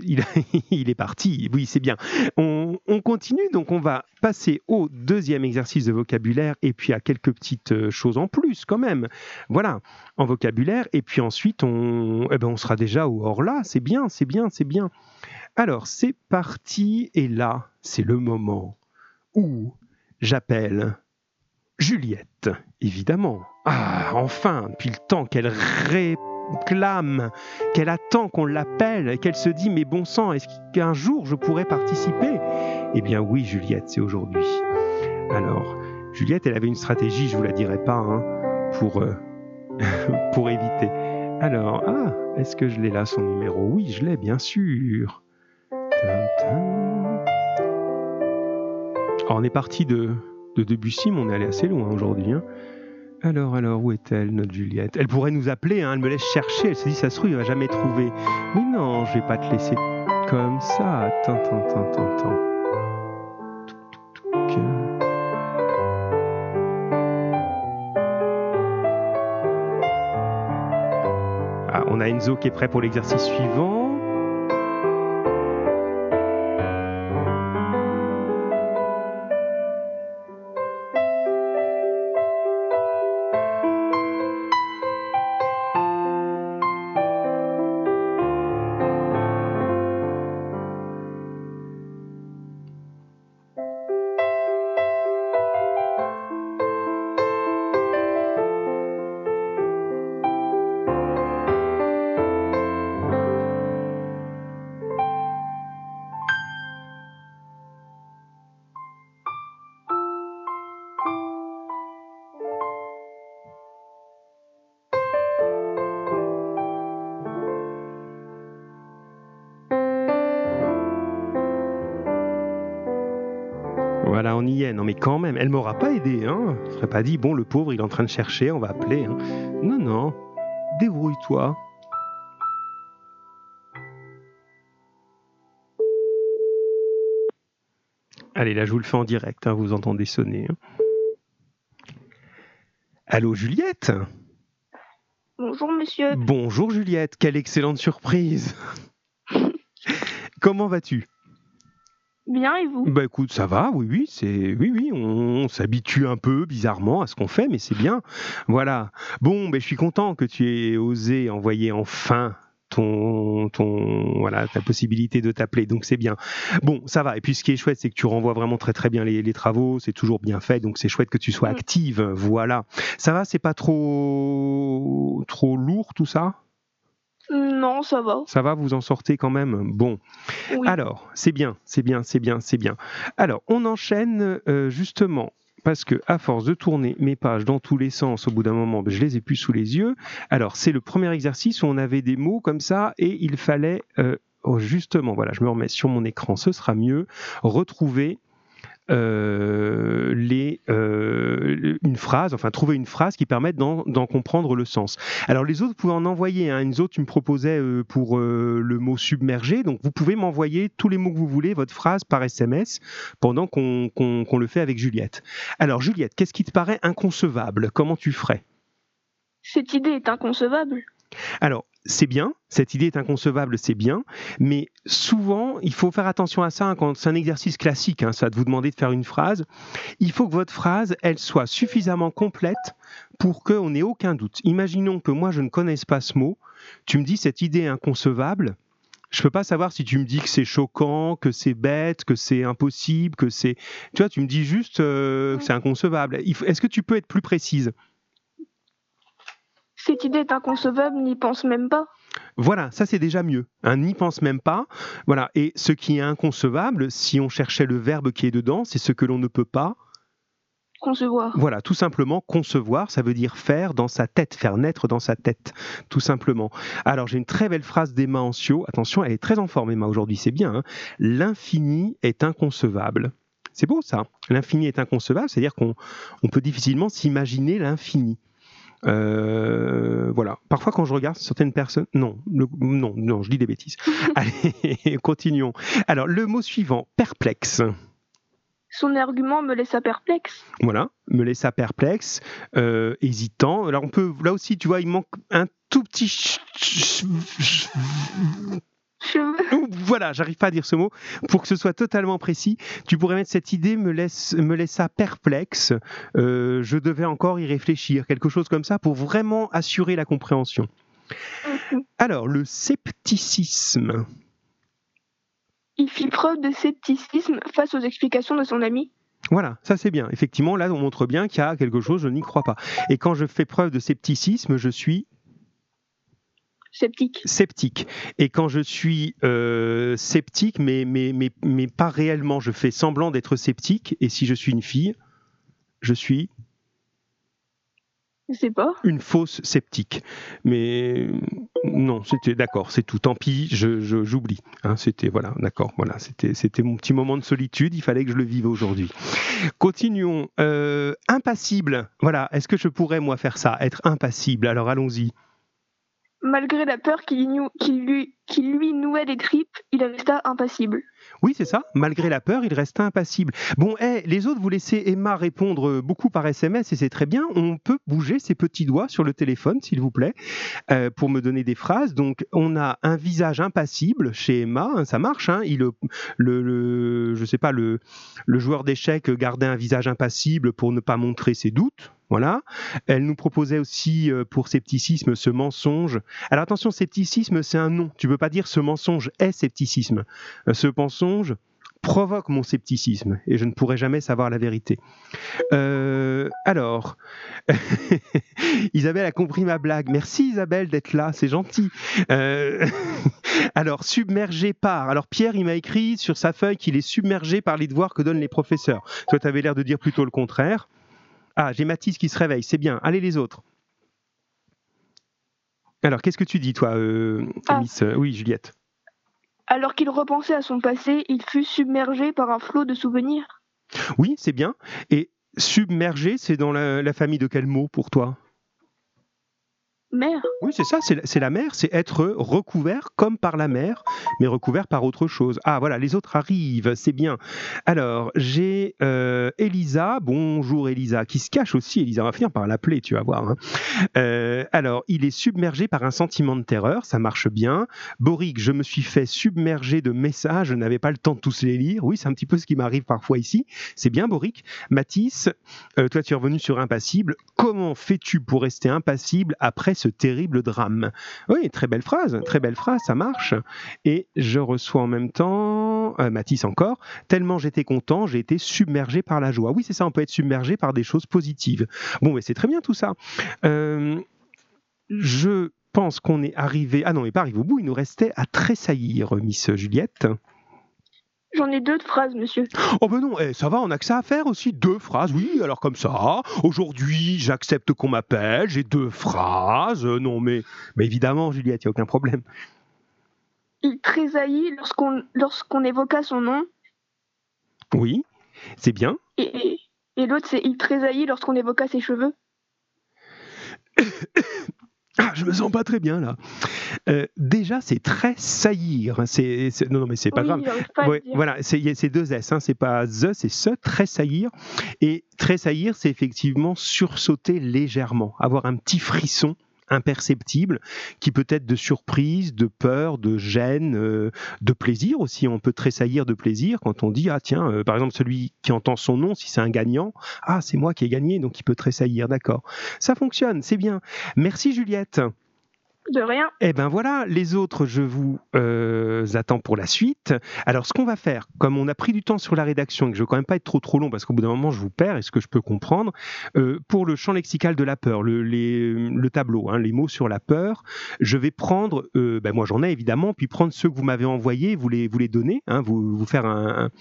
il, est parti. Oui, c'est bien. On, continue, donc on va passer au deuxième exercice de vocabulaire et puis à quelques petites euh, choses en plus quand même. Voilà, en vocabulaire. Et puis ensuite, on, eh ben, on sera déjà au hors là. C'est bien, c'est bien, c'est bien. Alors, c'est parti. Et là, c'est le moment où j'appelle Juliette, évidemment. Ah, enfin, depuis le temps qu'elle répond clame, qu'elle attend qu'on l'appelle, qu'elle se dit mais bon sang, est-ce qu'un jour je pourrais participer? Eh bien oui, Juliette, c'est aujourd'hui. Alors, Juliette, elle avait une stratégie, je vous la dirai pas, hein, pour, euh, [LAUGHS] pour éviter. Alors, ah, est-ce que je l'ai là, son numéro? Oui, je l'ai, bien sûr. on est parti de, de Debussy, mais on est allé assez loin aujourd'hui. Hein. Alors, alors, où est-elle, notre Juliette? Elle pourrait nous appeler, hein, elle me laisse chercher, elle se dit, ça se trouve, il va jamais trouver. Mais non, je vais pas te laisser comme ça. Ah, on a Enzo qui est prêt pour l'exercice suivant. Voilà, on y est. Non, mais quand même, elle m'aura pas aidé. Hein. Je serais pas dit, bon, le pauvre, il est en train de chercher, on va appeler. Hein. Non, non. Débrouille-toi. Allez, là, je vous le fais en direct. Hein, vous entendez sonner. Hein. Allô, Juliette? Bonjour, monsieur. Bonjour, Juliette. Quelle excellente surprise. [LAUGHS] Comment vas-tu? Bien et vous? Bah écoute, ça va, oui, oui, c'est, oui, oui, on, s'habitue un peu bizarrement à ce qu'on fait, mais c'est bien. Voilà. Bon, ben je suis content que tu aies osé envoyer enfin ton, ton, voilà, ta possibilité de t'appeler. Donc c'est bien. Bon, ça va. Et puis ce qui est chouette, c'est que tu renvoies vraiment très très bien les, les travaux. C'est toujours bien fait. Donc c'est chouette que tu sois mm. active. Voilà. Ça va. C'est pas trop trop lourd tout ça? Non, ça va. Ça va, vous en sortez quand même Bon. Alors, c'est bien, c'est bien, c'est bien, c'est bien. Alors, on enchaîne euh, justement parce que à force de tourner mes pages dans tous les sens, au bout d'un moment, ben, je les ai plus sous les yeux. Alors, c'est le premier exercice où on avait des mots comme ça et il fallait euh, oh, justement, voilà, je me remets sur mon écran, ce sera mieux, retrouver euh, les, euh, une phrase, enfin trouver une phrase qui permette d'en comprendre le sens. Alors les autres pouvaient en envoyer. Hein. Une autre, tu me proposais euh, pour le mot submergé. Donc vous pouvez m'envoyer tous les mots que vous voulez, votre phrase par SMS, pendant qu'on le fait avec Juliette. Alors Juliette, qu'est-ce qui te paraît inconcevable? Comment tu ferais? Cette idée est inconcevable. Alors, c'est bien, cette idée est inconcevable, c'est bien, mais souvent, il faut faire attention à ça hein, quand c'est un exercice classique, hein, ça de vous demander de faire une phrase. Il faut que votre phrase, elle soit suffisamment complète pour qu'on n'ait aucun doute. Imaginons que moi, je ne connaisse pas ce mot, tu me dis cette idée est inconcevable, je peux pas savoir si tu me dis que c'est choquant, que c'est bête, que c'est impossible, que c'est... Tu vois, tu me dis juste euh, que c'est inconcevable. Est-ce que tu peux être plus précise? Cette idée est inconcevable, n'y pense même pas. Voilà, ça c'est déjà mieux. Hein, n'y pense même pas. Voilà. Et ce qui est inconcevable, si on cherchait le verbe qui est dedans, c'est ce que l'on ne peut pas concevoir. Voilà, tout simplement concevoir, ça veut dire faire dans sa tête, faire naître dans sa tête, tout simplement. Alors j'ai une très belle phrase d'Emma Ancio. Attention, elle est très en forme, Emma, aujourd'hui, c'est bien. Hein. L'infini est inconcevable. C'est beau ça. L'infini est inconcevable, c'est-à-dire qu'on peut difficilement s'imaginer l'infini. Euh, voilà. Parfois, quand je regarde certaines personnes, non, non, non, je dis des bêtises. [LAUGHS] Allez, [LAUGHS] continuons. Alors, le mot suivant, perplexe. Son argument me laissa perplexe. Voilà, me laissa perplexe, euh, hésitant. Alors, on peut, là aussi, tu vois, il manque un tout petit voilà, j'arrive pas à dire ce mot. Pour que ce soit totalement précis, tu pourrais mettre cette idée me laisse me laissa perplexe. Euh, je devais encore y réfléchir, quelque chose comme ça, pour vraiment assurer la compréhension. Alors, le scepticisme. Il fit preuve de scepticisme face aux explications de son ami. Voilà, ça c'est bien. Effectivement, là, on montre bien qu'il y a quelque chose, je n'y crois pas. Et quand je fais preuve de scepticisme, je suis Sceptique. Sceptique. Et quand je suis euh, sceptique, mais, mais, mais, mais pas réellement, je fais semblant d'être sceptique. Et si je suis une fille, je suis je sais pas. Une fausse sceptique. Mais non, c'était d'accord, c'est tout. Tant pis, je, j'oublie. Hein, c'était voilà, d'accord, voilà, c'était c'était mon petit moment de solitude. Il fallait que je le vive aujourd'hui. Continuons. Euh, impassible. Voilà. Est-ce que je pourrais moi faire ça, être impassible? Alors allons-y. Malgré la peur qui lui, nouait les tripes, il resta impassible. Oui, c'est ça. Malgré la peur, il resta impassible. Bon, eh, les autres, vous laissez Emma répondre beaucoup par SMS et c'est très bien. On peut bouger ses petits doigts sur le téléphone, s'il vous plaît, euh, pour me donner des phrases. Donc, on a un visage impassible chez Emma. Hein, ça marche. Hein. Il, le, le, je sais pas, le joueur d'échecs gardait un visage impassible pour ne pas montrer ses doutes. Voilà. Elle nous proposait aussi euh, pour scepticisme ce mensonge. Alors attention, scepticisme, c'est un nom. Tu peux pas dire ce mensonge est scepticisme. Euh, ce mensonge provoque mon scepticisme et je ne pourrai jamais savoir la vérité. Euh, alors, [LAUGHS] Isabelle a compris ma blague. Merci Isabelle d'être là, c'est gentil. [LAUGHS] alors, submergé par. Alors Pierre, il m'a écrit sur sa feuille qu'il est submergé par les devoirs que donnent les professeurs. Toi, tu avais l'air de dire plutôt le contraire. Ah, j'ai Mathis qui se réveille, c'est bien. Allez les autres. Alors, qu'est-ce que tu dis, toi, euh, ah. Miss euh, Oui, Juliette. Alors qu'il repensait à son passé, il fut submergé par un flot de souvenirs. Oui, c'est bien. Et submerger, c'est dans la famille de quel mot pour toi? Mer. Oui, c'est ça, c'est la mer, c'est être recouvert comme par la mer, mais recouvert par autre chose. Ah, voilà, les autres arrivent, c'est bien. Alors, j'ai euh, Elisa, bonjour Elisa, qui se cache aussi, Elisa, va finir par l'appeler, tu vas voir. Hein. Euh, alors, il est submergé par un sentiment de terreur, ça marche bien. Boric, je me suis fait submerger de messages, je n'avais pas le temps de tous les lire. Oui, c'est un petit peu ce qui m'arrive parfois ici. C'est bien, Boric. Matisse, euh, toi, tu es revenu sur impassible. Comment fais-tu pour rester impassible après ce terrible drame. Oui, très belle phrase, très belle phrase, ça marche. Et je reçois en même temps, euh, Mathis encore, tellement j'étais content, j'ai été submergé par la joie. Oui, c'est ça, on peut être submergé par des choses positives. Bon, mais c'est très bien tout ça. Euh, je pense qu'on est arrivé. Ah non, mais pas arrivé au bout, il nous restait à tressaillir, Miss Juliette. J'en ai deux de phrases, monsieur. Oh ben non, eh, ça va, on a que ça à faire aussi. Deux phrases, oui, alors comme ça. Aujourd'hui, j'accepte qu'on m'appelle, j'ai deux phrases. Euh, non, mais, mais évidemment, Juliette, il n'y a aucun problème. Il tressaillit lorsqu'on lorsqu'on évoqua son nom. Oui, c'est bien. Et, et l'autre, c'est il tressaillit lorsqu'on évoqua ses cheveux. [COUGHS] Ah, je me sens pas très bien là. Euh, déjà, c'est très saillir. C'est, non, non, mais c'est pas grave. voilà, c'est deux S. Hein, c'est pas the, c'est ce. Très saillir. Et très saillir, c'est effectivement sursauter légèrement, avoir un petit frisson imperceptible, qui peut être de surprise, de peur, de gêne, euh, de plaisir aussi. On peut tressaillir de plaisir quand on dit ah tiens, euh, par exemple celui qui entend son nom, si c'est un gagnant, ah c'est moi qui ai gagné, donc il peut tressaillir, d'accord. Ça fonctionne, c'est bien. Merci Juliette. De rien. Eh ben voilà, les autres, je vous euh, attends pour la suite. Alors, ce qu'on va faire, comme on a pris du temps sur la rédaction et que je veux quand même pas être trop trop long parce qu'au bout d'un moment, je vous perds, est-ce que je peux comprendre euh, Pour le champ lexical de la peur, le, le tableau, hein, les mots sur la peur, je vais prendre, euh, ben moi j'en ai évidemment, puis prendre ceux que vous m'avez envoyés, vous les, vous les donner, hein, vous, vous faire un,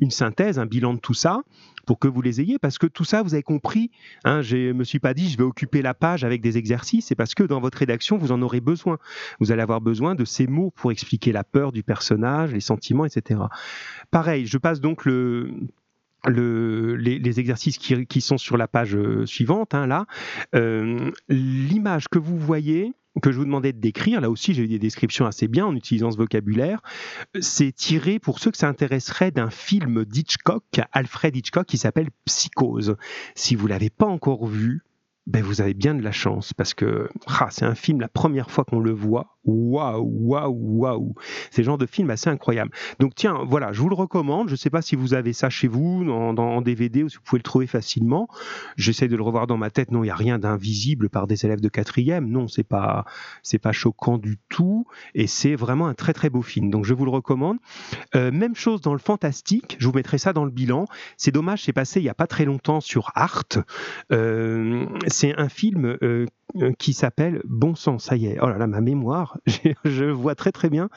une synthèse, un bilan de tout ça pour que vous les ayez, parce que tout ça, vous avez compris, hein, je me suis pas dit je vais occuper la page avec des exercices, c'est parce que dans votre rédaction, vous en aurez besoin. Vous allez avoir besoin de ces mots pour expliquer la peur du personnage, les sentiments, etc. Pareil, je passe donc le, les, exercices qui, sont sur la page euh, suivante, hein, là, euh, l'image que vous voyez, que je vous demandais de décrire, là aussi j'ai eu des descriptions assez bien en utilisant ce vocabulaire, c'est tiré pour ceux que ça intéresserait d'un film d'Hitchcock, Alfred Hitchcock, qui s'appelle Psychose. Si vous l'avez pas encore vu, ben vous avez bien de la chance parce que ah, c'est un film la première fois qu'on le voit waouh, waouh, waouh. C'est le genre de film assez incroyable. Donc tiens, voilà, je vous le recommande. Je ne sais pas si vous avez ça chez vous en, DVD ou si vous pouvez le trouver facilement. J'essaie de le revoir dans ma tête. Non, il n'y a rien d'invisible par des élèves de quatrième. Non, c'est pas, c'est pas choquant du tout. Et c'est vraiment un très très beau film. Donc je vous le recommande. Euh, même chose dans le fantastique. Je vous mettrai ça dans le bilan. C'est dommage, c'est passé il n'y a pas très longtemps sur Art. Euh, c'est un film euh, qui s'appelle Bon sang, ça y est. Oh là là, ma mémoire, [LAUGHS] je vois très très bien.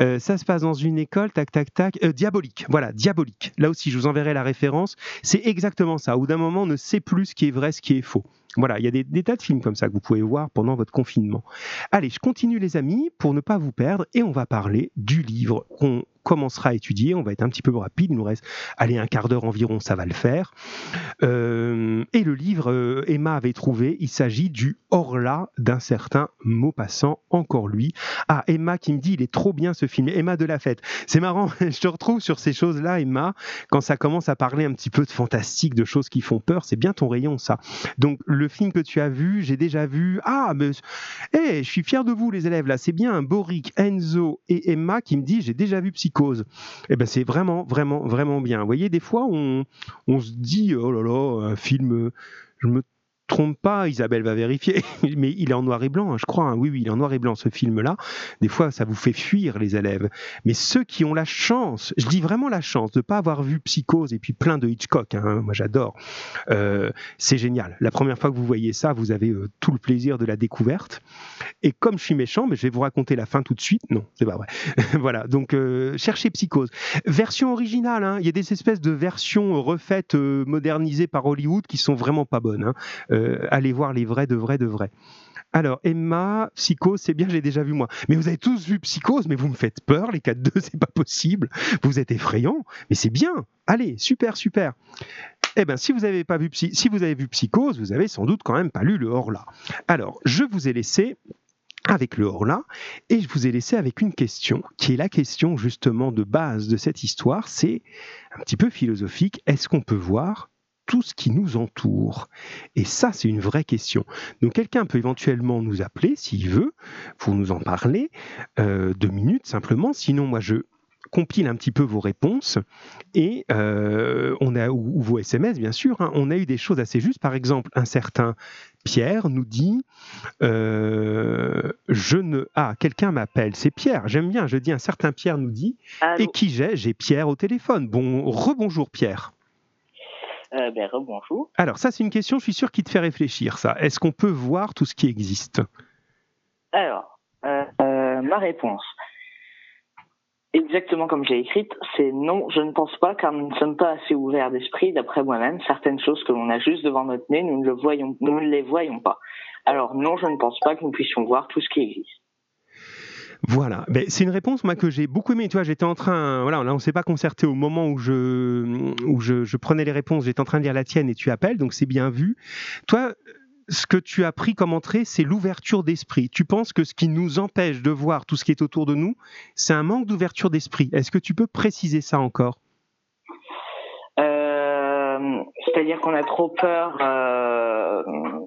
Euh, ça se passe dans une école, tac tac tac, euh, diabolique. Voilà, diabolique. Là aussi, je vous enverrai la référence. C'est exactement ça. Au d'un moment, on ne sait plus ce qui est vrai, ce qui est faux. Voilà, il y a des, des, tas de films comme ça que vous pouvez voir pendant votre confinement. Allez, je continue les amis pour ne pas vous perdre et on va parler du livre qu'on commencera à étudier. On va être un petit peu rapide, il nous reste allez, un quart d'heure environ, ça va le faire. Euh, et le livre, euh, Emma avait trouvé, il s'agit du Orla d'un certain Maupassant, encore lui. Ah, Emma qui me dit, il est trop bien ce film, Emma de la fête. C'est marrant, [LAUGHS] je te retrouve sur ces choses-là, Emma, quand ça commence à parler un petit peu de fantastique, de choses qui font peur, c'est bien ton rayon, ça. Donc, le film que tu as vu, j'ai déjà vu. Ah, mais hey, je suis fier de vous, les élèves, là, c'est bien Boric, Enzo et Emma qui me dit, j'ai déjà vu Psycho cause. Eh ben c'est vraiment, vraiment, vraiment bien. Vous voyez, des fois, on, on se dit, oh là là, un film, je me trompe pas, Isabelle va vérifier, [LAUGHS] mais il est en noir et blanc, hein, je crois. Hein. Oui, oui, il est en noir et blanc ce film-là. Des fois, ça vous fait fuir les élèves. Mais ceux qui ont la chance, je dis vraiment la chance de ne pas avoir vu Psychose et puis plein de Hitchcock, hein, moi j'adore, euh, c'est génial. La première fois que vous voyez ça, vous avez euh, tout le plaisir de la découverte. Et comme je suis méchant, mais je vais vous raconter la fin tout de suite. Non, c'est pas vrai. [LAUGHS] voilà, donc euh, cherchez Psychose. Version originale, il y a des espèces de versions refaites, modernisées par Hollywood qui sont vraiment pas bonnes. Euh, allez voir les vrais de vrais de vrais. Alors, Emma, Psychose, c'est bien, j'ai déjà vu moi. Mais vous avez tous vu Psychose, mais vous me faites peur, les 4-2, [LAUGHS] c'est pas possible. Vous êtes effrayants, mais c'est bien. Allez, super, super. Eh bien, si vous avez pas vu si vous avez vu Psychose, vous avez sans doute quand même pas lu le Horla. Alors, je vous ai laissé avec le Horla et je vous ai laissé avec une question qui est la question justement de base de cette histoire. C'est un petit peu philosophique. Est-ce qu'on peut voir tout ce qui nous entoure Et ça, c'est une vraie question. Donc quelqu'un peut éventuellement nous appeler s'il veut, pour nous en parler, euh, deux minutes simplement. Sinon, moi, je compile un petit peu vos réponses et euh, on a ou, vos SMS bien sûr. Hein. on a eu des choses assez justes. Par exemple, un certain Pierre nous dit euh, je ne ah quelqu'un m'appelle. C'est Pierre. J'aime bien. Je dis un certain Pierre nous dit et qui j'ai? J'ai Pierre au téléphone. Bon rebonjour Pierre. Euh, ben, rebonjour. Alors ça c'est une question. Je suis sûr qui te fait réfléchir. Ça. Est-ce qu'on peut voir tout ce qui existe? Alors ma réponse exactement comme j'ai écrite, c'est non, je ne pense pas, car nous ne sommes pas assez ouverts d'esprit, d'après moi-même. Certaines choses que l'on a juste devant notre nez, nous ne, le voyons, nous ne les voyons pas. Alors non, je ne pense pas que nous puissions voir tout ce qui existe. Voilà, c'est une réponse moi que j'ai beaucoup aimée. Tu vois, j'étais en train, voilà, là on s'est pas concerté au moment où je prenais les réponses. J'étais en train de lire la tienne et tu appelles, donc c'est bien vu. Toi, ce que tu as pris comme entrée, c'est l'ouverture d'esprit. Tu penses que ce qui nous empêche de voir tout ce qui est autour de nous, c'est un manque d'ouverture d'esprit. Est-ce que tu peux préciser ça encore? Euh, C'est-à-dire qu'on a trop peur euh,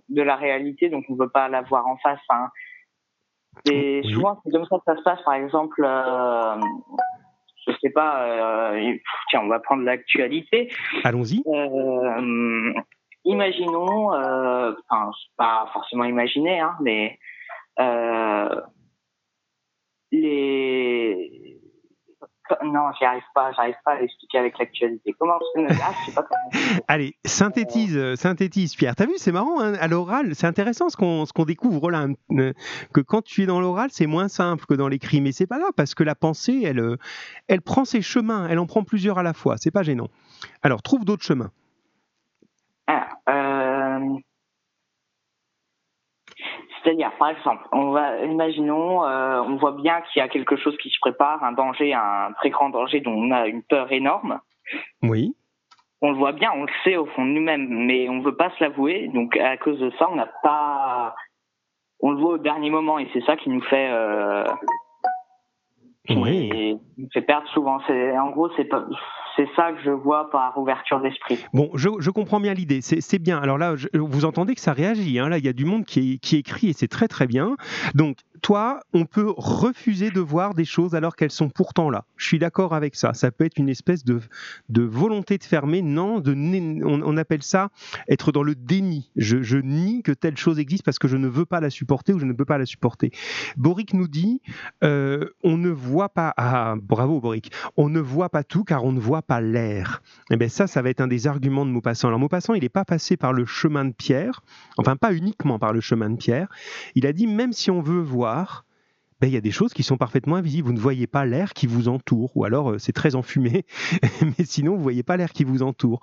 de la réalité, donc on ne veut pas la voir en face. Hein. Et souvent, c'est comme ça que ça se passe. Par exemple, euh, je sais pas, tiens, on va prendre l'actualité. Allons-y imaginons, euh, enfin, pas forcément imaginer, hein, mais euh, les non, j'y arrive pas, j'arrive pas à l'expliquer avec l'actualité. Comment ah, je sais pas comment. [LAUGHS] Allez, synthétise, euh, synthétise, Pierre. T'as vu, c'est marrant, hein, à l'oral, c'est intéressant ce qu'on ce qu'on découvre là, euh, que quand tu es dans l'oral, c'est moins simple que dans l'écrit, mais c'est pas grave parce que la pensée, elle, euh, elle prend ses chemins, elle en prend plusieurs à la fois. C'est pas gênant. Alors, trouve d'autres chemins. Euh, c'est-à-dire, par exemple, on va, imaginons, euh, on voit bien qu'il y a quelque chose qui se prépare, un danger, un très grand danger dont on a une peur énorme. Oui. On le voit bien, on le sait au fond de nous-mêmes, mais on ne veut pas se l'avouer. Donc, à cause de ça, on n'a pas, on le voit au dernier moment, et c'est ça qui nous fait, euh, oui. nous fait perdre souvent. C'est, en gros, c'est pas, c'est ça que je vois par ouverture d'esprit. Bon, je, comprends bien l'idée. C'est bien. Alors là, vous entendez que ça réagit. Hein. Là, il y a du monde qui, qui écrit et c'est très très bien. Donc, toi, on peut refuser de voir des choses alors qu'elles sont pourtant là. Je suis d'accord avec ça. Ça peut être une espèce de, de volonté de fermer. Non, de, on, appelle ça être dans le déni. Je, nie que telle chose existe parce que je ne veux pas la supporter ou je ne peux pas la supporter. Boric nous dit, euh, on ne voit pas. Ah, bravo Boric. On ne voit pas tout car on ne voit pas l'air. Et eh bien ça, ça va être un des arguments de Maupassant. Alors Maupassant, il n'est pas passé par le chemin de Pierre. Enfin, pas uniquement par le chemin de Pierre. Il a dit même si on veut voir ben, il y a des choses qui sont parfaitement invisibles. Vous ne voyez pas l'air qui vous entoure, ou alors euh, c'est très enfumé, [LAUGHS] mais sinon vous ne voyez pas l'air qui vous entoure.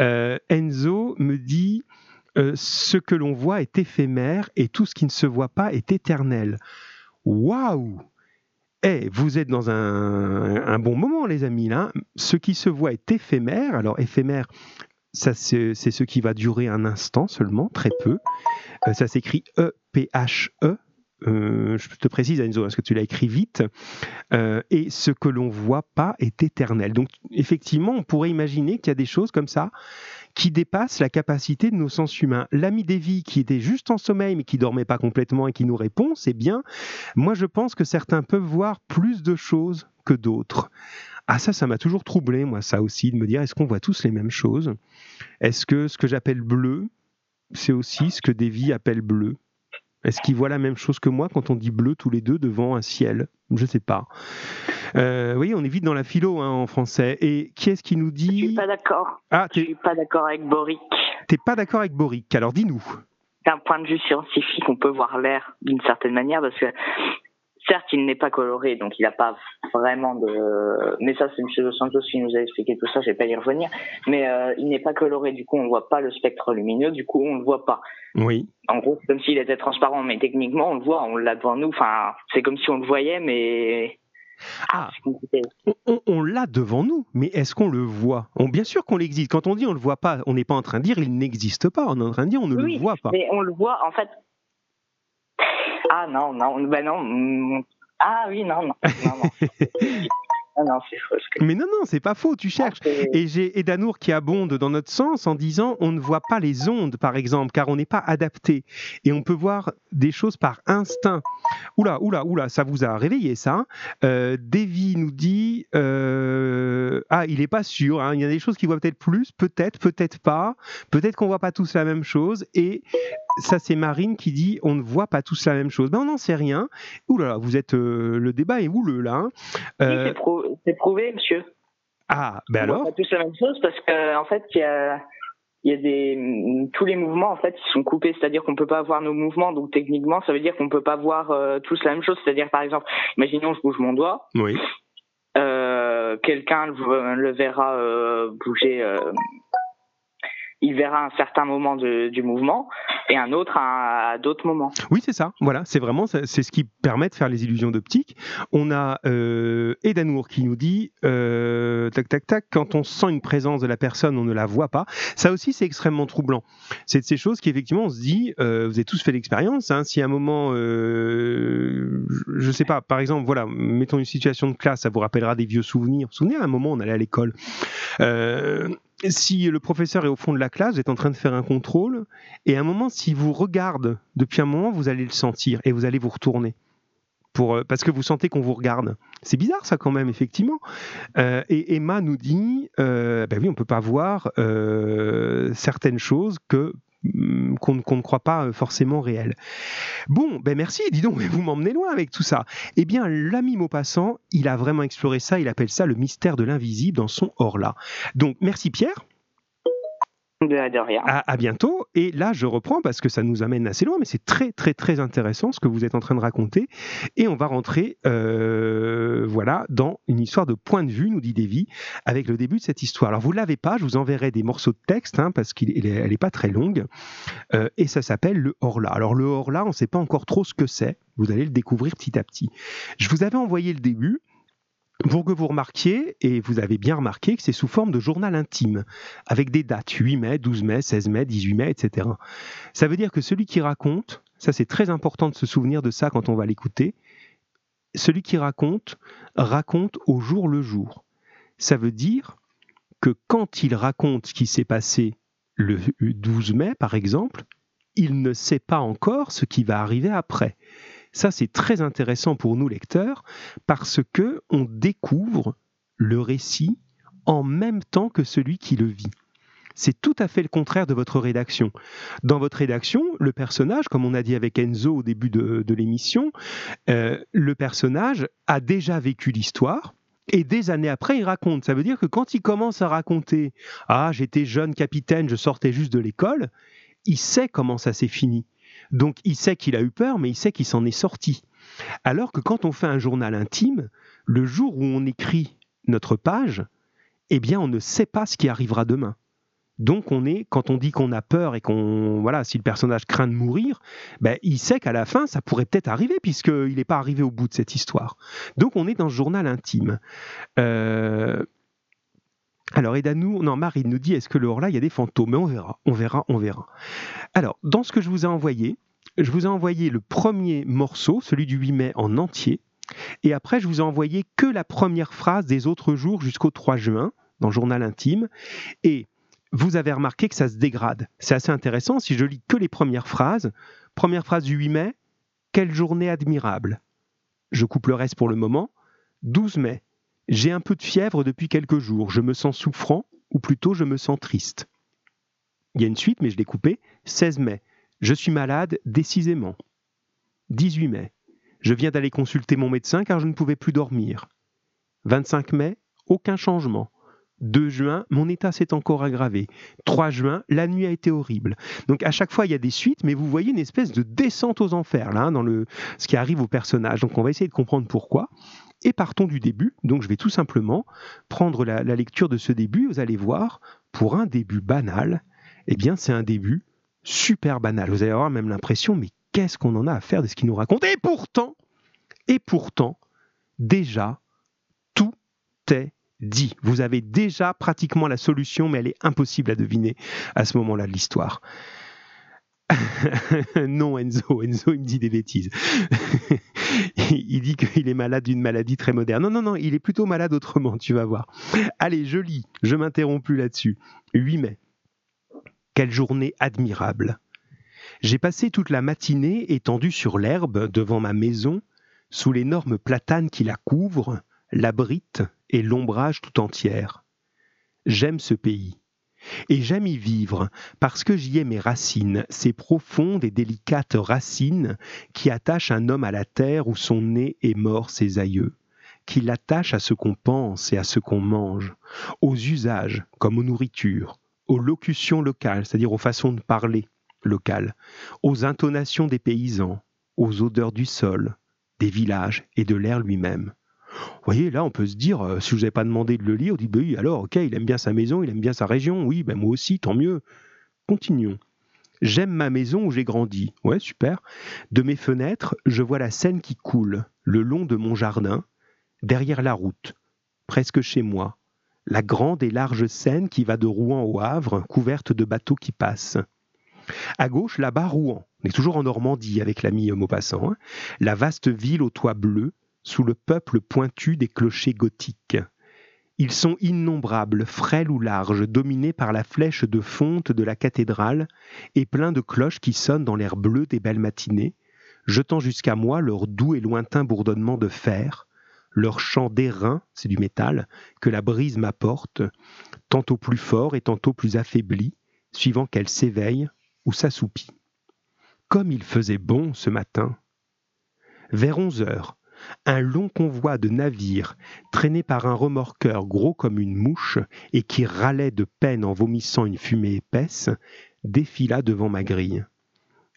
Euh, Enzo me dit euh, ce que l'on voit est éphémère et tout ce qui ne se voit pas est éternel. Waouh eh, vous êtes dans un, bon moment, les amis. Là. Ce qui se voit est éphémère. Alors, éphémère, ça, c'est ce qui va durer un instant seulement, très peu. ça s'écrit E-P-H-E, euh, je te précise Enzo, parce que tu l'as écrit vite, euh, et ce que l'on voit pas est éternel. Donc effectivement, on pourrait imaginer qu'il y a des choses comme ça qui dépassent la capacité de nos sens humains. L'ami Davy qui était juste en sommeil mais qui dormait pas complètement et qui nous répond, c'est bien. Moi, je pense que certains peuvent voir plus de choses que d'autres. Ah ça, ça m'a toujours troublé, moi, ça aussi, de me dire, est-ce qu'on voit tous les mêmes choses? Est-ce que ce que j'appelle bleu, c'est aussi ce que Davy appelle bleu? Est-ce qu'ils voient la même chose que moi quand on dit bleu tous les deux devant un ciel? Je ne sais pas. Euh, oui, on est vite dans la philo hein, en français. Et qui est-ce qui nous dit Je suis pas d'accord. Ah, je suis pas d'accord avec Boric. T'es pas d'accord avec Boric Alors dis-nous. D'un point de vue scientifique, on peut voir l'air d'une certaine manière parce que certes, il n'est pas coloré, donc il n'a pas vraiment de. Mais ça, c'est M. Santos qui nous a expliqué tout ça. Je vais pas y revenir. Mais euh, il n'est pas coloré, du coup, on ne voit pas le spectre lumineux. Du coup, on ne le voit pas. Oui. En gros, c'est comme s'il était transparent, mais techniquement, on le voit, on l'a devant nous. Enfin, c'est comme si on le voyait, mais ah, on, l'a devant nous, mais est-ce qu'on le voit? On, Bien sûr qu'on l'existe. Quand on dit on le voit pas, on n'est pas en train de dire il n'existe pas. On est en train de dire on ne le voit pas. Mais on le voit en fait. Ah non non ben non. Ah oui non non. non, non. [LAUGHS] non, Mais non, non, c'est pas faux, tu cherches. et j'ai Edanour qui abonde dans notre sens en disant on ne voit pas les ondes, par exemple, car on n'est pas adapté. Et on peut voir des choses par instinct. Oula, oula, oula, ça vous a réveillé ça. Hein? Euh, Davy nous dit euh, Ah, il n'est pas sûr. Hein. Il y a des choses qu'il voit peut-être plus, peut-être, peut-être pas. Peut-être qu'on voit pas tous la même chose. Et ça, c'est Marine qui dit on ne voit pas tous la même chose. Ben, on n'en sait rien. Oula, vous êtes. Euh, le débat est houleux là. Hein. Euh, c'est prouvé, monsieur. Ah, ben alors. On voit pas tous la même chose parce qu'en en fait, il y a il y a des tous les mouvements en fait ils sont coupés c'est-à-dire qu'on peut pas voir nos mouvements donc techniquement ça veut dire qu'on peut pas voir euh, tous la même chose c'est-à-dire par exemple imaginons je bouge mon doigt oui quelqu'un le, le, verra bouger il verra un certain moment du mouvement et un autre à, d'autres moments. Oui, c'est ça. Voilà, c'est vraiment c'est ce qui permet de faire les illusions d'optique. On a euh, Edanour qui nous dit euh, tac tac tac quand on sent une présence de la personne, on ne la voit pas. Ça aussi, c'est extrêmement troublant. C'est de ces choses qui effectivement on se dit, euh, vous avez tous fait l'expérience. Hein, si à un moment, euh, je sais pas, par exemple, voilà, mettons une situation de classe, ça vous rappellera des vieux souvenirs. Vous vous souvenez à un moment, on allait à l'école. Euh, si le professeur est au fond de la classe, vous êtes en train de faire un contrôle, et à un moment, s'il vous regarde depuis un moment, vous allez le sentir et vous allez vous retourner. Euh, parce que vous sentez qu'on vous regarde. C'est bizarre ça quand même, effectivement. Euh, et Emma nous dit, euh, ben oui, on peut pas voir certaines choses que Mm, qu'on ne croit pas euh, forcément réel. Bon, ben merci, dis donc, [LAUGHS] vous m'emmenez loin avec tout ça. Eh bien, l'ami Maupassant, il a vraiment exploré ça, il appelle ça le mystère de l'invisible dans son Or-là. Donc, merci Pierre. De, rien. À, bientôt. Et là, je reprends parce que ça nous amène assez loin, mais c'est très, très, très intéressant ce que vous êtes en train de raconter. Et on va rentrer, euh, voilà, dans une histoire de point de vue, nous dit Davy, avec le début de cette histoire. Alors, vous ne l'avez pas, je vous enverrai des morceaux de texte, hein, parce qu'elle n'est pas très longue. Euh, et ça s'appelle le Horla. Alors, le Horla, on ne sait pas encore trop ce que c'est. Vous allez le découvrir petit à petit. Je vous avais envoyé le début pour que vous remarquiez, et vous avez bien remarqué que c'est sous forme de journal intime, avec des dates, 8 mai, 12 mai, 16 mai, 18 mai, etc. Ça veut dire que celui qui raconte, ça c'est très important de se souvenir de ça quand on va l'écouter, celui qui raconte, raconte au jour le jour. Ça veut dire que quand il raconte ce qui s'est passé le 12 mai, par exemple, il ne sait pas encore ce qui va arriver après. Ça, c'est très intéressant pour nous lecteurs parce que on découvre le récit en même temps que celui qui le vit. C'est tout à fait le contraire de votre rédaction. Dans votre rédaction, le personnage, comme on a dit avec Enzo au début de, l'émission, euh, le personnage a déjà vécu l'histoire, et des années après, il raconte. Ça veut dire que quand il commence à raconter Ah, j'étais jeune capitaine, je sortais juste de l'école, il sait comment ça s'est fini. Donc il sait qu'il a eu peur, mais il sait qu'il s'en est sorti. Alors que quand on fait un journal intime, le jour où on écrit notre page, eh bien on ne sait pas ce qui arrivera demain. Donc on est, quand on dit qu'on a peur et qu'on, voilà, si le personnage craint de mourir, ben, il sait qu'à la fin, ça pourrait peut-être arriver puisqu'il n'est pas arrivé au bout de cette histoire. Donc on est dans ce journal intime. Euh, alors, nous non, Marie nous dit est-ce que le hors-là, il y a des fantômes? Mais on verra, on verra, on verra. Alors, dans ce que je vous ai envoyé, je vous ai envoyé le premier morceau, celui du 8 mai en entier, et après, je vous ai envoyé que la première phrase des autres jours jusqu'au 3 juin, dans journal intime, et vous avez remarqué que ça se dégrade. C'est assez intéressant si je lis que les premières phrases. Première phrase du 8 mai, quelle journée admirable. Je coupe le reste pour le moment. 12 mai, j'ai un peu de fièvre depuis quelques jours, je me sens souffrant, ou plutôt je me sens triste. Il y a une suite, mais je l'ai coupée. 16 mai, je suis malade décisément. 18 mai, je viens d'aller consulter mon médecin car je ne pouvais plus dormir. 25 mai, aucun changement. 2 juin, mon état s'est encore aggravé. 3 juin, la nuit a été horrible. Donc à chaque fois, il y a des suites, mais vous voyez une espèce de descente aux enfers, là, hein, dans le, ce qui arrive au personnage. Donc on va essayer de comprendre pourquoi. Et partons du début. Donc je vais tout simplement prendre la, lecture de ce début. Vous allez voir, pour un début banal, eh bien c'est un début super banal. Vous allez avoir même l'impression, mais qu'est-ce qu'on en a à faire de ce qu'il nous raconte? Et pourtant, et pourtant, déjà, tout est dit. Vous avez déjà pratiquement la solution, mais elle est impossible à deviner à ce moment-là de l'histoire. [LAUGHS] non, Enzo, Enzo, il me dit des bêtises. [LAUGHS] il dit qu'il est malade d'une maladie très moderne. Non, non, non, il est plutôt malade autrement, tu vas voir. Allez, je lis, je m'interromps plus là-dessus. 8 mai. Quelle journée admirable. J'ai passé toute la matinée étendue sur l'herbe devant ma maison, sous l'énorme platane qui la couvre, l'abrite et l'ombrage tout entière. J'aime ce pays. Et j'aime y vivre, parce que j'y ai mes racines, ces profondes et délicates racines qui attachent un homme à la terre où sont nés et morts ses aïeux, qui l'attachent à ce qu'on pense et à ce qu'on mange, aux usages comme aux nourritures, aux locutions locales, c'est-à-dire aux façons de parler locales, aux intonations des paysans, aux odeurs du sol, des villages et de l'air lui-même. Vous voyez, là, on peut se dire, euh, si vous avais pas demandé de le lire, on dit, bah oui, alors, ok, il aime bien sa maison, il aime bien sa région, oui, ben moi aussi, tant mieux. Continuons. J'aime ma maison où j'ai grandi. Ouais, super. De mes fenêtres, je vois la Seine qui coule, le long de mon jardin, derrière la route, presque chez moi, la grande et large Seine qui va de Rouen au Havre, couverte de bateaux qui passent. À gauche, là-bas, Rouen. On est toujours en Normandie avec l'ami Maupassant. Hein. La vaste ville aux toits bleus, sous le peuple pointu des clochers gothiques. Ils sont innombrables, frêles ou larges, dominés par la flèche de fonte de la cathédrale, et pleins de cloches qui sonnent dans l'air bleu des belles matinées, jetant jusqu'à moi leur doux et lointain bourdonnement de fer, leur chant d'airain, c'est du métal, que la brise m'apporte, tantôt plus fort et tantôt plus affaibli, suivant qu'elle s'éveille ou s'assoupit. Comme il faisait bon ce matin. Vers onze heures, un long convoi de navires, traîné par un remorqueur gros comme une mouche et qui râlait de peine en vomissant une fumée épaisse, défila devant ma grille.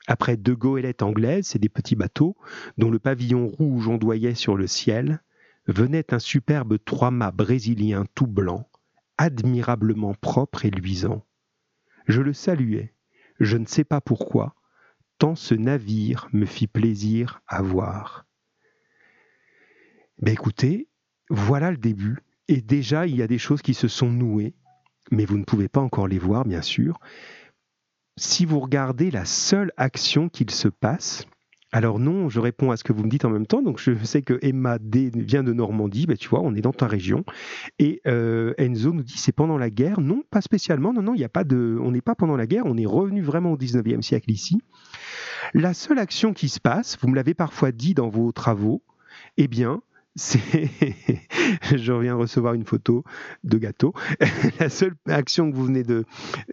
Après deux goélettes anglaises et des petits bateaux, dont le pavillon rouge ondoyait sur le ciel, venait un superbe trois-mâts brésilien tout blanc, admirablement propre et luisant. Je le saluai, je ne sais pas pourquoi, tant ce navire me fit plaisir à voir. Ben écoutez, voilà le début, et déjà il y a des choses qui se sont nouées, mais vous ne pouvez pas encore les voir, bien sûr. Si vous regardez la seule action qu'il se passe, alors non, je réponds à ce que vous me dites en même temps. Donc je sais que Emma D vient de Normandie, ben, tu vois, on est dans ta région. Et euh, Enzo nous dit c'est pendant la guerre. Non, pas spécialement. Non, non, il a pas de, on n'est pas pendant la guerre. On est revenu vraiment au 19e siècle ici. La seule action qui se passe, vous me l'avez parfois dit dans vos travaux, eh bien, [LAUGHS] je reviens recevoir une photo de gâteau. [LAUGHS] la seule action que vous venez de,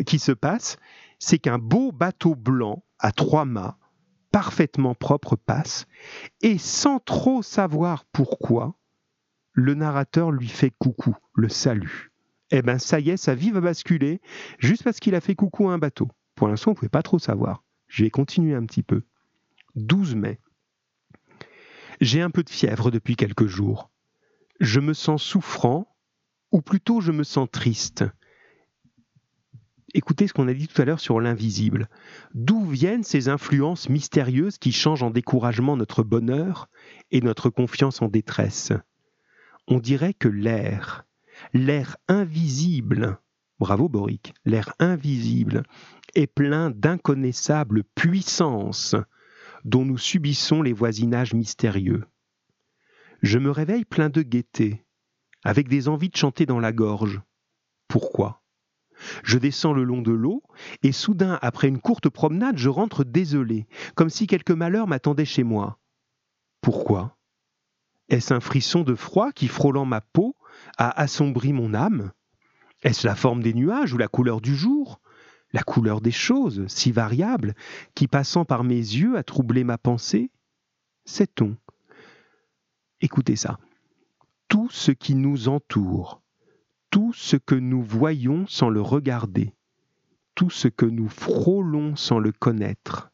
qui se passe, c'est qu'un beau bateau blanc à trois mâts parfaitement propre passe, et sans trop savoir pourquoi, le narrateur lui fait coucou, le salue. Eh bien, ça y est, sa vie va basculer juste parce qu'il a fait coucou à un bateau. Pour l'instant, on ne pouvait pas trop savoir. Je vais continuer un petit peu. 12 mai. J'ai un peu de fièvre depuis quelques jours. Je me sens souffrant, ou plutôt je me sens triste écoutez ce qu'on a dit tout à l'heure sur l'invisible. D'où viennent ces influences mystérieuses qui changent en découragement notre bonheur et notre confiance en détresse? On dirait que l'air, l'air invisible, bravo Boric, l'air invisible est plein d'inconnaissables puissances dont nous subissons les voisinages mystérieux. Je me réveille plein de gaieté, avec des envies de chanter dans la gorge. Pourquoi? Je descends le long de l'eau, et soudain, après une courte promenade, je rentre désolé, comme si quelque malheur m'attendait chez moi. Pourquoi? Est-ce un frisson de froid qui, frôlant ma peau, a assombri mon âme? Est-ce la forme des nuages ou la couleur du jour? La couleur des choses, si variable, qui, passant par mes yeux, a troublé ma pensée Sait-on Écoutez ça. Tout ce qui nous entoure, tout ce que nous voyons sans le regarder, tout ce que nous frôlons sans le connaître,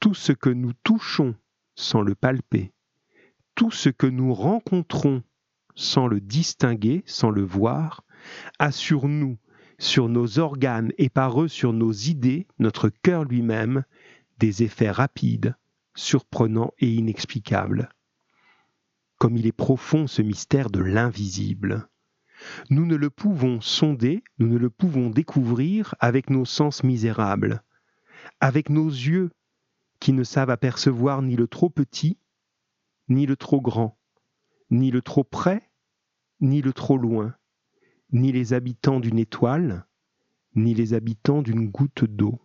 tout ce que nous touchons sans le palper, tout ce que nous rencontrons sans le distinguer, sans le voir, a sur nous, sur nos organes et par eux sur nos idées, notre cœur lui-même, des effets rapides, surprenants et inexplicables. Comme il est profond ce mystère de l'invisible. Nous ne le pouvons sonder, nous ne le pouvons découvrir avec nos sens misérables, avec nos yeux qui ne savent apercevoir ni le trop petit, ni le trop grand, ni le trop près, ni le trop loin, ni les habitants d'une étoile, ni les habitants d'une goutte d'eau.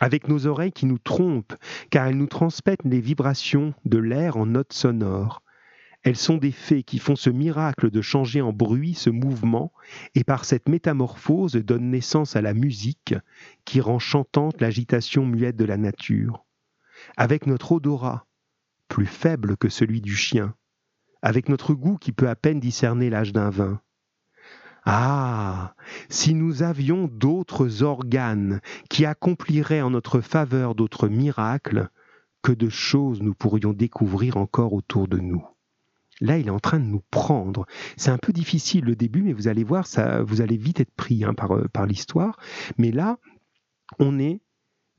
Avec nos oreilles qui nous trompent, car elles nous transmettent les vibrations de l'air en notes sonores. Elles sont des fées qui font ce miracle de changer en bruit ce mouvement, et par cette métamorphose donnent naissance à la musique, qui rend chantante l'agitation muette de la nature. Avec notre odorat, plus faible que celui du chien, avec notre goût qui peut à peine discerner l'âge d'un vin. Ah, si nous avions d'autres organes qui accompliraient en notre faveur d'autres miracles, que de choses nous pourrions découvrir encore autour de nous. Là, il est en train de nous prendre. C'est un peu difficile le début, mais vous allez voir, ça, vous allez vite être pris hein, par, par l'histoire. Mais là, on est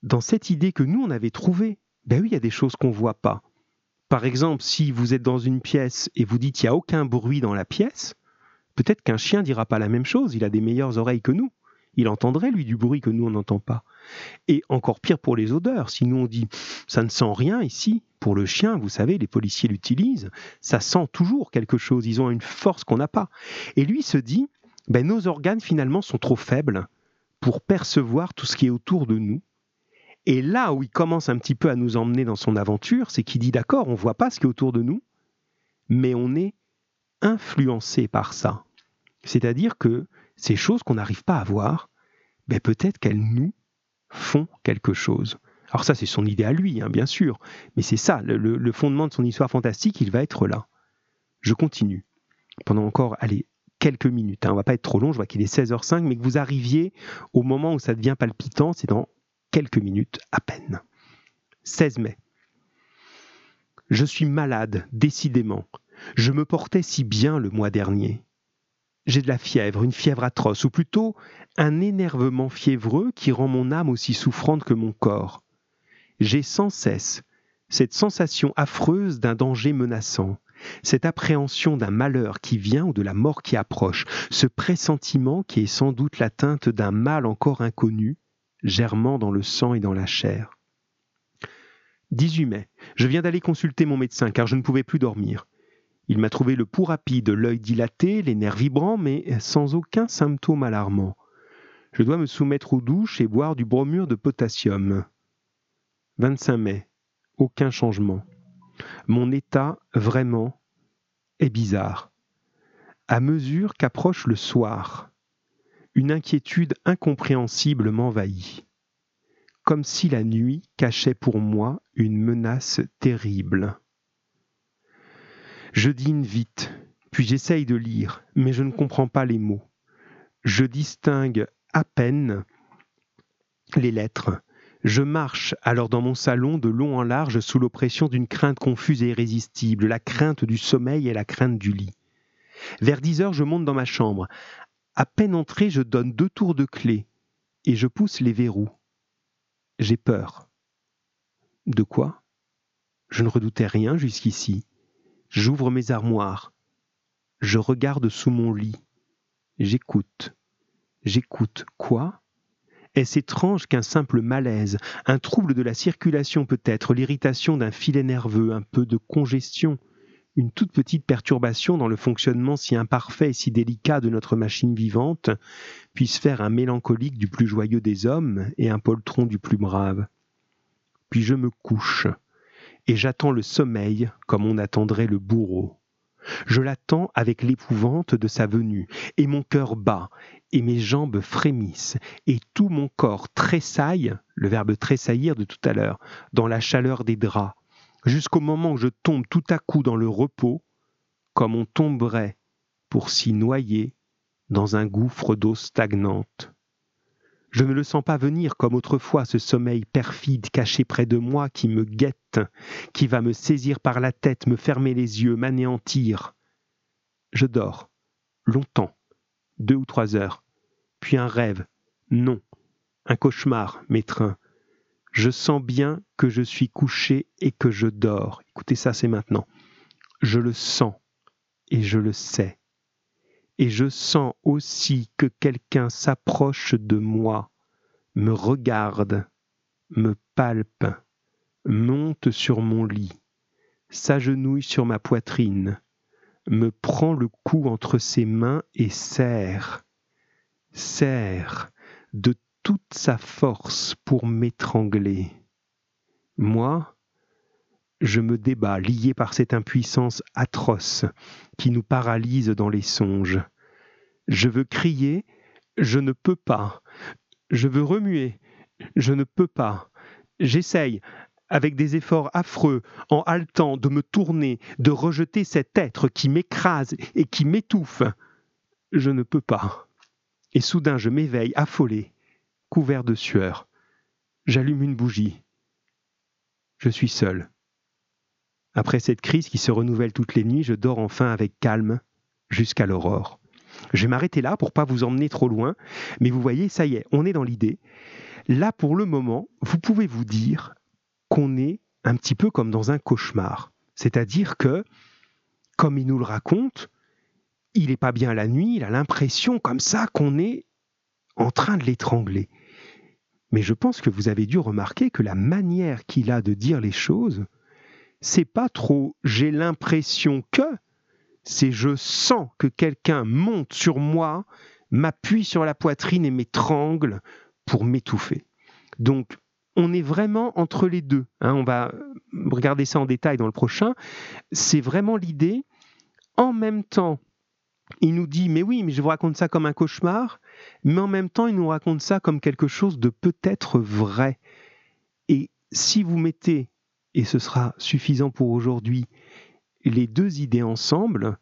dans cette idée que nous, on avait trouvée. Ben oui, il y a des choses qu'on ne voit pas. Par exemple, si vous êtes dans une pièce et vous dites qu'il n'y a aucun bruit dans la pièce, peut-être qu'un chien dira pas la même chose, il a des meilleures oreilles que nous. Il entendrait, lui, du bruit que nous, on n'entend pas. Et encore pire pour les odeurs. Si nous, on dit ça ne sent rien ici, pour le chien, vous savez, les policiers l'utilisent, ça sent toujours quelque chose. Ils ont une force qu'on n'a pas. Et lui se dit ben, nos organes, finalement, sont trop faibles pour percevoir tout ce qui est autour de nous. Et là où il commence un petit peu à nous emmener dans son aventure, c'est qu'il dit d'accord, on ne voit pas ce qui est autour de nous, mais on est influencé par ça. C'est-à-dire que ces choses qu'on n'arrive pas à voir, ben peut-être qu'elles nous font quelque chose. Alors ça, c'est son idée à lui, hein, bien sûr, mais c'est ça, le, fondement de son histoire fantastique, il va être là. Je continue. Pendant encore, allez, quelques minutes, hein, on va pas être trop long, je vois qu'il est 16h05, mais que vous arriviez au moment où ça devient palpitant, c'est dans quelques minutes à peine. 16 mai. Je suis malade, décidément. Je me portais si bien le mois dernier. J'ai de la fièvre, une fièvre atroce, ou plutôt un énervement fiévreux qui rend mon âme aussi souffrante que mon corps. J'ai sans cesse cette sensation affreuse d'un danger menaçant, cette appréhension d'un malheur qui vient ou de la mort qui approche, ce pressentiment qui est sans doute l'atteinte d'un mal encore inconnu, germant dans le sang et dans la chair. 18 mai. Je viens d'aller consulter mon médecin car je ne pouvais plus dormir. Il m'a trouvé le pouls rapide, l'œil dilaté, les nerfs vibrants, mais sans aucun symptôme alarmant. Je dois me soumettre aux douches et boire du bromure de potassium. 25 mai. Aucun changement. Mon état, vraiment, est bizarre. À mesure qu'approche le soir, une inquiétude incompréhensible m'envahit, comme si la nuit cachait pour moi une menace terrible. Je dîne vite, puis j'essaye de lire, mais je ne comprends pas les mots. Je distingue à peine les lettres. Je marche alors dans mon salon de long en large sous l'oppression d'une crainte confuse et irrésistible, la crainte du sommeil et la crainte du lit. Vers dix heures, je monte dans ma chambre. À peine entré, je donne deux tours de clé et je pousse les verrous. J'ai peur. De quoi? Je ne redoutais rien jusqu'ici. J'ouvre mes armoires. Je regarde sous mon lit. J'écoute. J'écoute quoi? Est-ce étrange qu'un simple malaise, un trouble de la circulation peut-être, l'irritation d'un filet nerveux, un peu de congestion, une toute petite perturbation dans le fonctionnement si imparfait et si délicat de notre machine vivante puisse faire un mélancolique du plus joyeux des hommes et un poltron du plus brave? Puis je me couche, et j'attends le sommeil comme on attendrait le bourreau. Je l'attends avec l'épouvante de sa venue, et mon cœur bat, et mes jambes frémissent, et tout mon corps tressaille, le verbe tressaillir de tout à l'heure, dans la chaleur des draps, jusqu'au moment où je tombe tout à coup dans le repos, comme on tomberait pour s'y noyer dans un gouffre d'eau stagnante. Je ne le sens pas venir comme autrefois ce sommeil perfide caché près de moi qui me guette, qui va me saisir par la tête, me fermer les yeux, m'anéantir. Je dors, longtemps, deux ou trois heures, puis un rêve, non, un cauchemar m'étreint. Je sens bien que je suis couché et que je dors. Écoutez ça, c'est maintenant. Je le sens et je le sais. Et je sens aussi que quelqu'un s'approche de moi, me regarde, me palpe, monte sur mon lit, s'agenouille sur ma poitrine, me prend le cou entre ses mains et serre, serre de toute sa force pour m'étrangler. Moi, je me débats, lié par cette impuissance atroce qui nous paralyse dans les songes. Je veux crier, je ne peux pas. Je veux remuer, je ne peux pas. J'essaye, avec des efforts affreux, en haletant, de me tourner, de rejeter cet être qui m'écrase et qui m'étouffe. Je ne peux pas. Et soudain je m'éveille, affolé, couvert de sueur. J'allume une bougie. Je suis seul. Après cette crise qui se renouvelle toutes les nuits, je dors enfin avec calme jusqu'à l'aurore. Je vais m'arrêter là pour pas vous emmener trop loin, mais vous voyez, ça y est, on est dans l'idée. Là, pour le moment, vous pouvez vous dire qu'on est un petit peu comme dans un cauchemar. C'est-à-dire que, comme il nous le raconte, il n'est pas bien la nuit, il a l'impression comme ça qu'on est en train de l'étrangler. Mais je pense que vous avez dû remarquer que la manière qu'il a de dire les choses, c'est pas trop j'ai l'impression que, c'est je sens que quelqu'un monte sur moi, m'appuie sur la poitrine et m'étrangle pour m'étouffer. Donc, on est vraiment entre les deux. Hein. on va regarder ça en détail dans le prochain. C'est vraiment l'idée. En même temps, il nous dit, mais oui, mais je vous raconte ça comme un cauchemar, mais en même temps, il nous raconte ça comme quelque chose de peut-être vrai. Et si vous mettez, et ce sera suffisant pour aujourd'hui, les deux idées ensemble,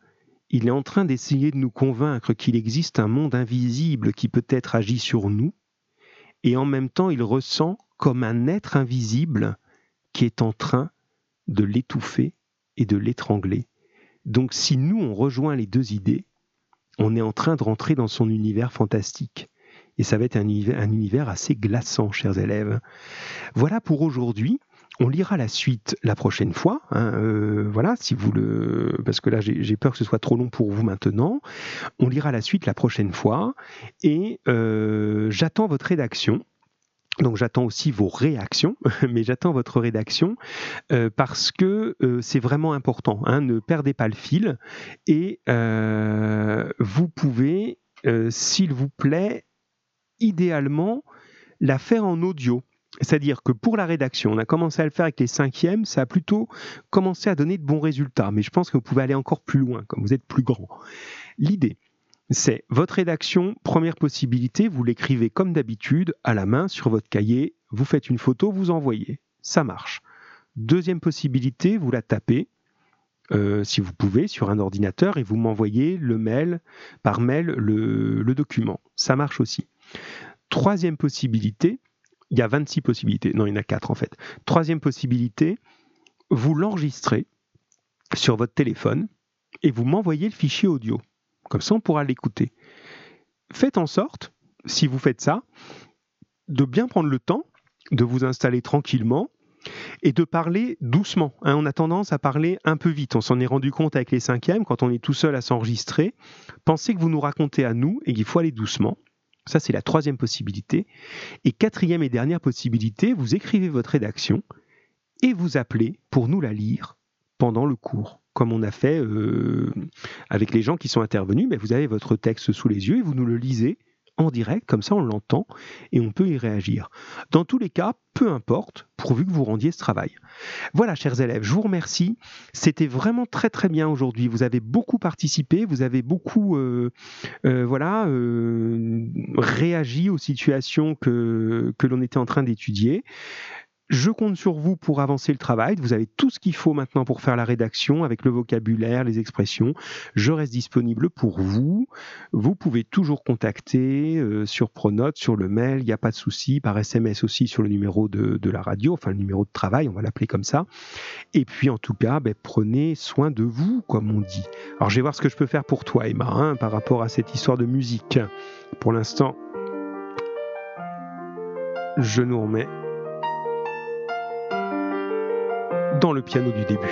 il est en train d'essayer de nous convaincre qu'il existe un monde invisible qui peut-être agit sur nous, et en même temps il ressent comme un être invisible qui est en train de l'étouffer et de l'étrangler. Donc si nous on rejoint les deux idées, on est en train de rentrer dans son univers fantastique. Et ça va être un univers, assez glaçant, chers élèves. Voilà pour aujourd'hui. On lira la suite la prochaine fois. Hein, euh, voilà, si vous le, parce que là j'ai peur que ce soit trop long pour vous maintenant. On lira la suite la prochaine fois et euh, j'attends votre rédaction. Donc j'attends aussi vos réactions, [LAUGHS] mais j'attends votre rédaction euh, parce que c'est vraiment important. Hein, ne perdez pas le fil et vous pouvez, s'il vous plaît, idéalement la faire en audio. C'est-à-dire que pour la rédaction, on a commencé à le faire avec les cinquièmes, ça a plutôt commencé à donner de bons résultats, mais je pense que vous pouvez aller encore plus loin, comme vous êtes plus grand. L'idée, c'est votre rédaction, première possibilité, vous l'écrivez comme d'habitude, à la main, sur votre cahier, vous faites une photo, vous envoyez. Ça marche. Deuxième possibilité, vous la tapez, euh, si vous pouvez, sur un ordinateur, et vous m'envoyez le mail, par mail, le, le document. Ça marche aussi. Troisième possibilité, il y a 26 possibilités. Non, il y en a 4 en fait. Troisième possibilité, vous l'enregistrez sur votre téléphone et vous m'envoyez le fichier audio. Comme ça, on pourra l'écouter. Faites en sorte, si vous faites ça, de bien prendre le temps de vous installer tranquillement et de parler doucement. Hein. on a tendance à parler un peu vite. On s'en est rendu compte avec les cinquièmes, quand on est tout seul à s'enregistrer. Pensez que vous nous racontez à nous et qu'il faut aller doucement. Ça, c'est la troisième possibilité. Et quatrième et dernière possibilité, vous écrivez votre rédaction et vous appelez pour nous la lire pendant le cours, comme on a fait euh, avec les gens qui sont intervenus. Mais vous avez votre texte sous les yeux et vous nous le lisez en direct, comme ça on l'entend et on peut y réagir. Dans tous les cas, peu importe, pourvu que vous rendiez ce travail. Voilà, chers élèves, je vous remercie. C'était vraiment très très bien aujourd'hui. Vous avez beaucoup participé, vous avez beaucoup euh, euh, voilà, euh, réagi aux situations que, que l'on était en train d'étudier. Je compte sur vous pour avancer le travail. Vous avez tout ce qu'il faut maintenant pour faire la rédaction avec le vocabulaire, les expressions. Je reste disponible pour vous. Vous pouvez toujours contacter euh, sur Pronote, sur le mail, il n'y a pas de souci, par SMS aussi sur le numéro de, la radio, enfin le numéro de travail, on va l'appeler comme ça. Et puis en tout cas, ben, prenez soin de vous, comme on dit. Alors je vais voir ce que je peux faire pour toi, Emma, hein, par rapport à cette histoire de musique. Pour l'instant, je nous remets dans le piano du début.